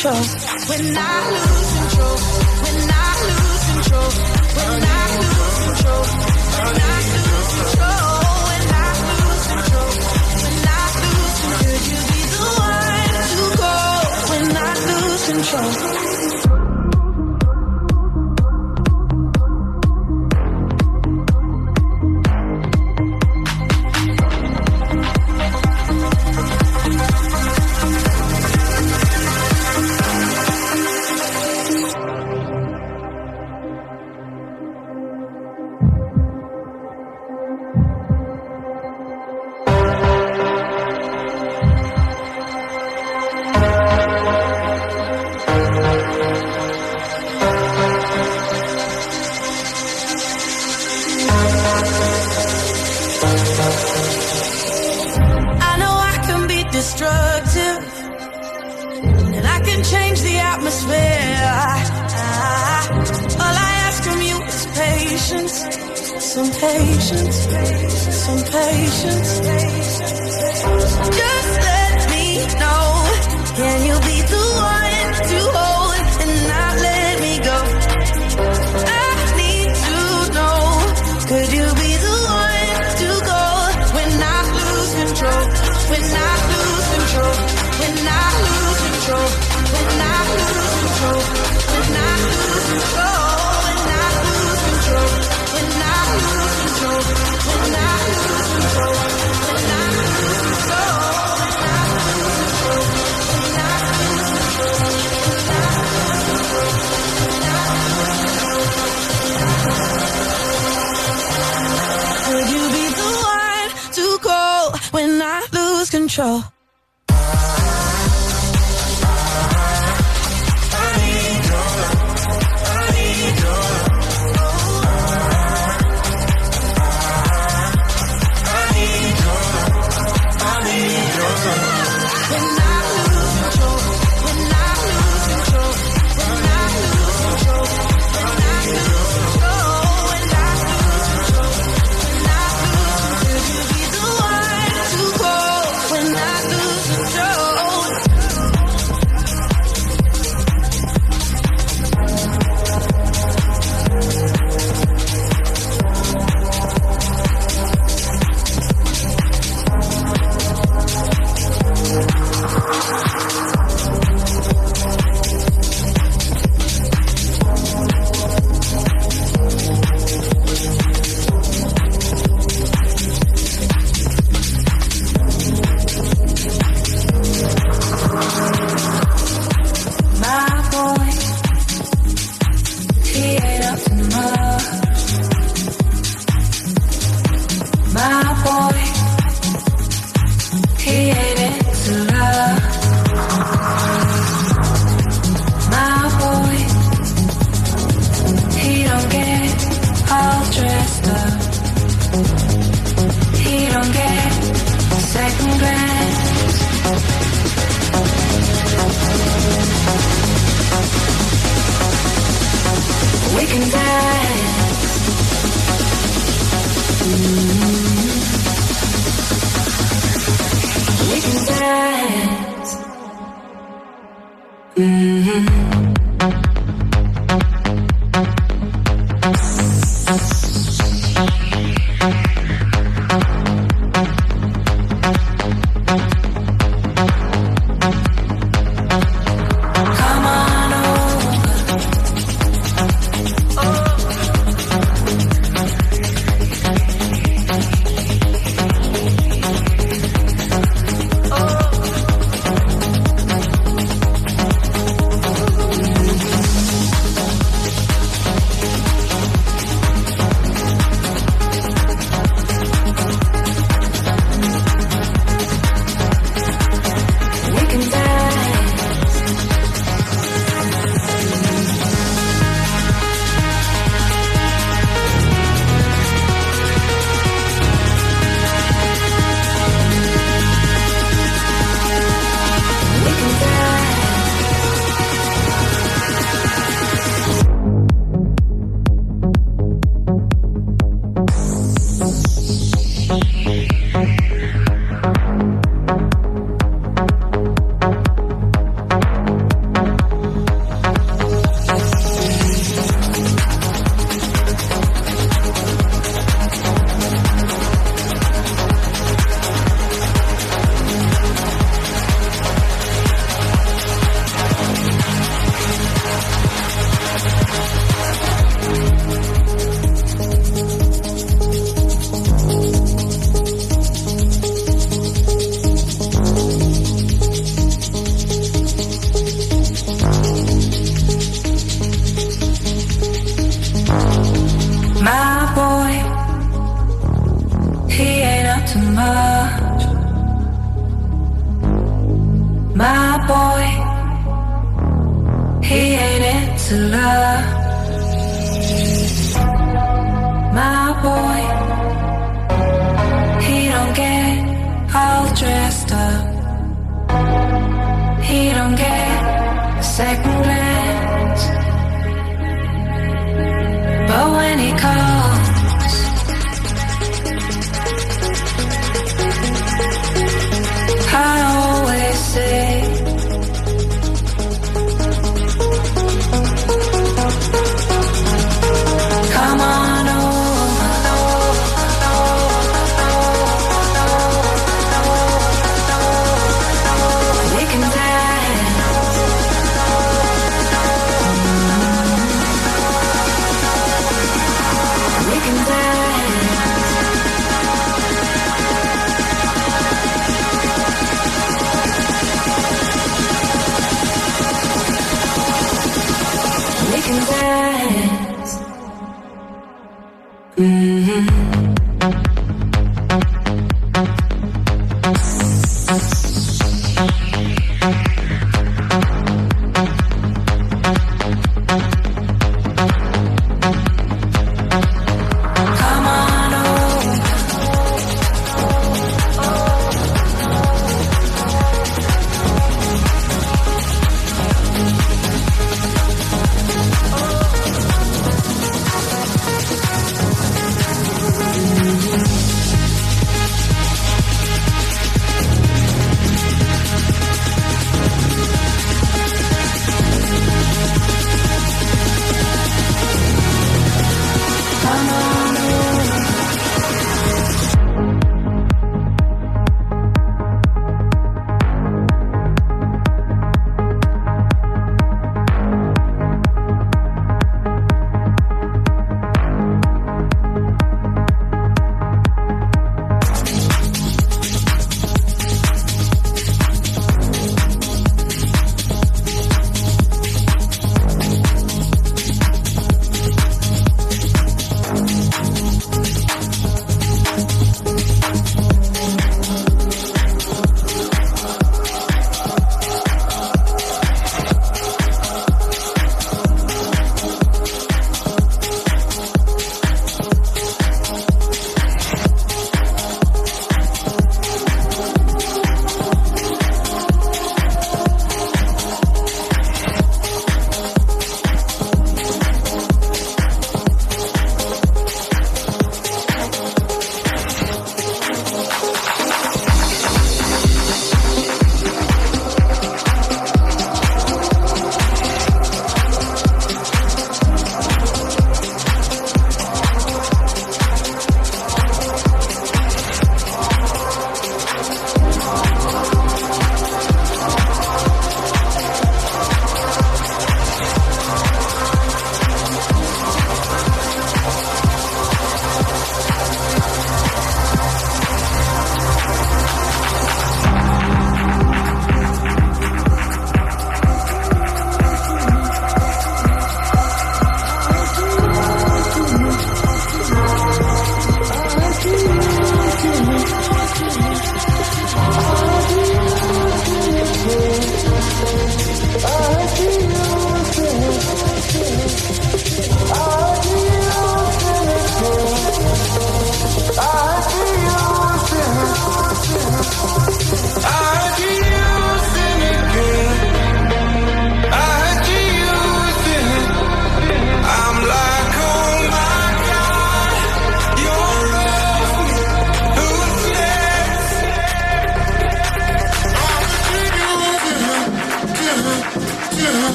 control. When I lose control. When I lose control. When I lose control. When I lose control. When I lose control. When I lose control. Could you be the one to go? When I lose control.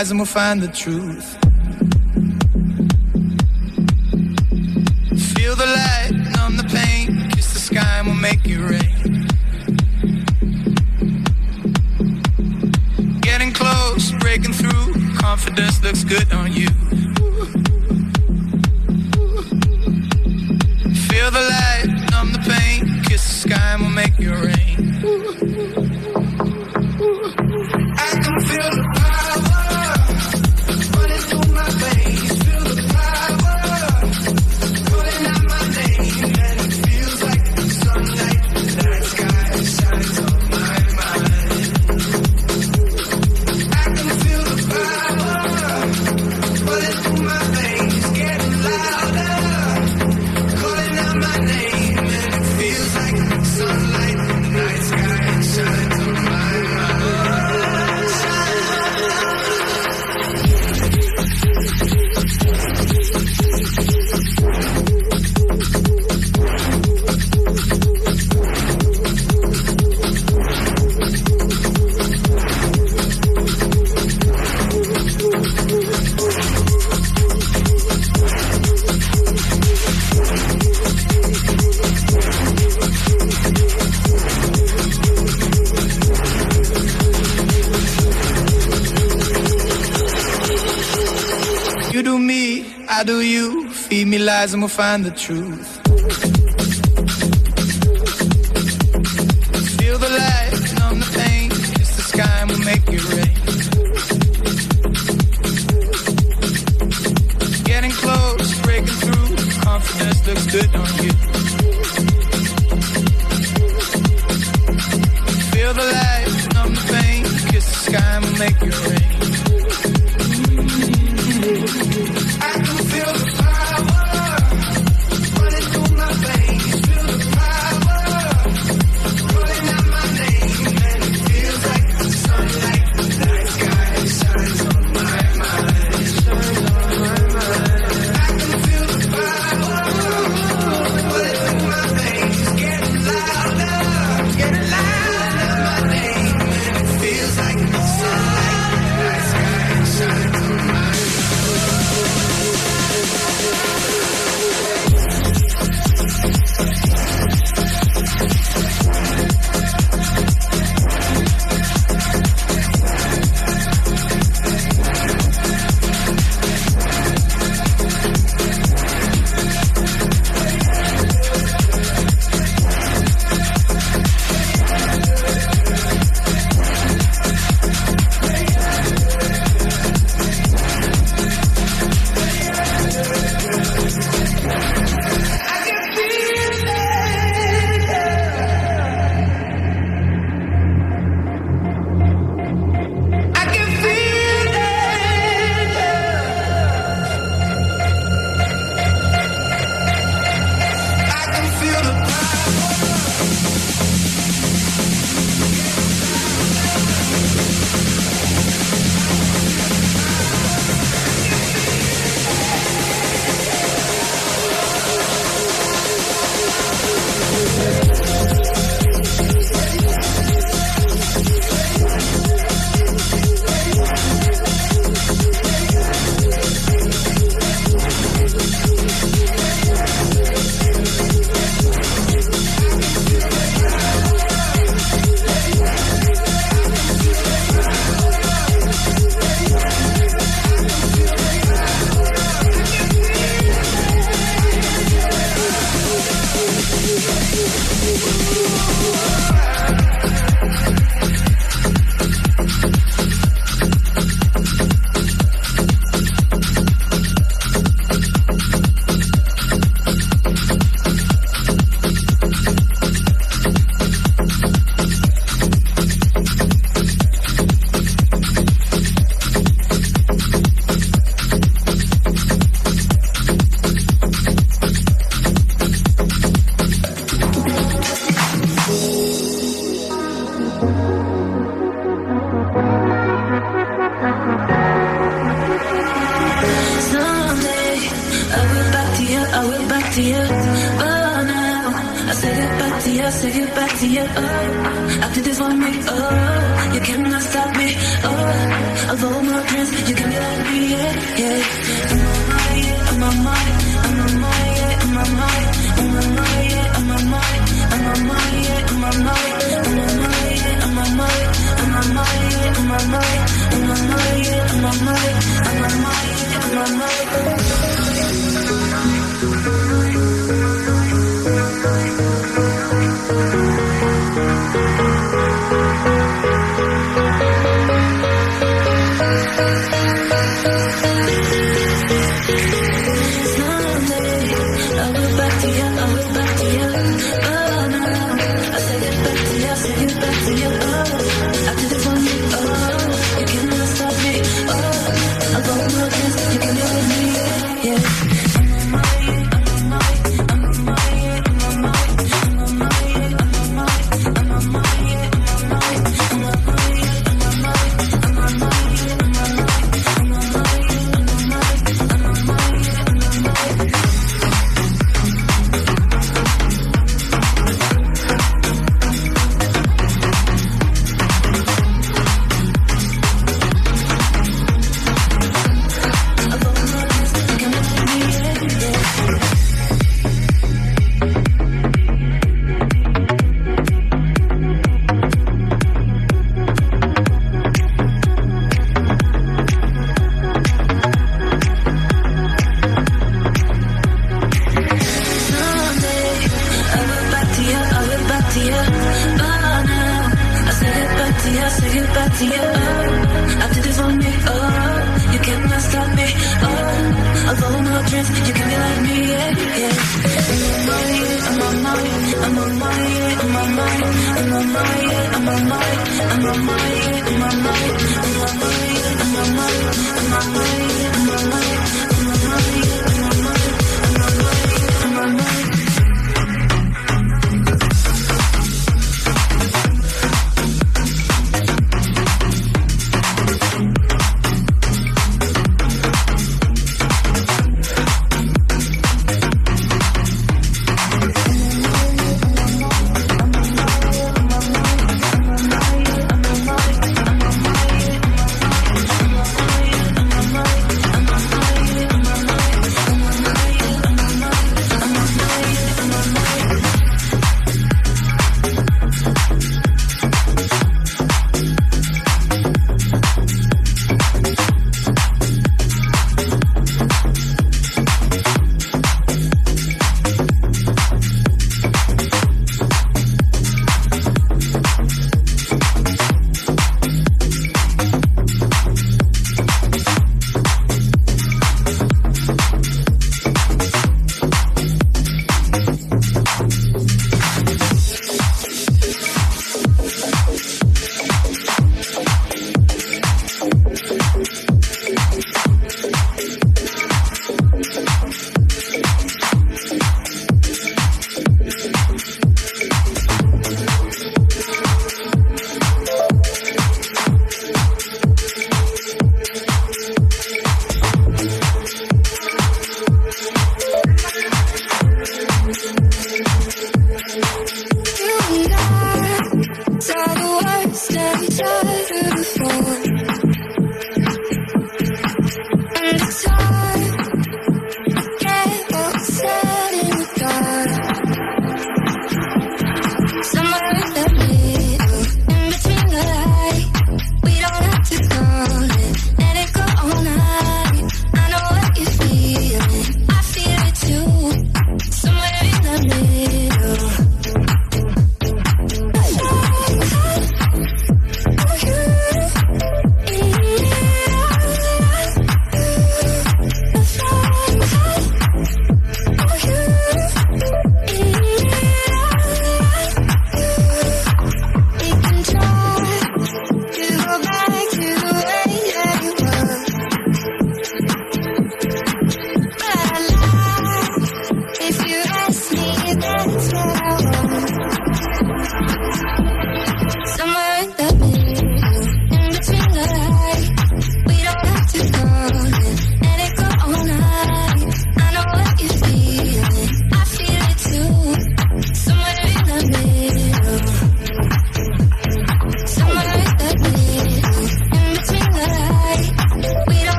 lies and we'll find the truth. chasm will find the truth.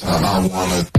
time I wanna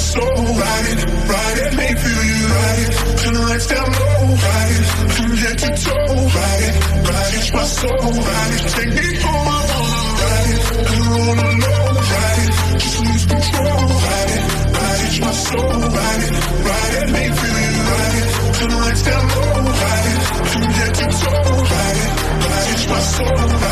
slow, ride it, ride it, make feel you ride it. Turn the lights down low, ride it, from head to toe, ride it, ride it, my soul, ride it. Take me home, I wanna ride it, I don't wanna ride it, just lose control, ride it, ride it, my soul, ride it, ride it, make feel you ride it. Turn the lights down low, ride it, from head to toe, ride it, ride it, my soul, ride it.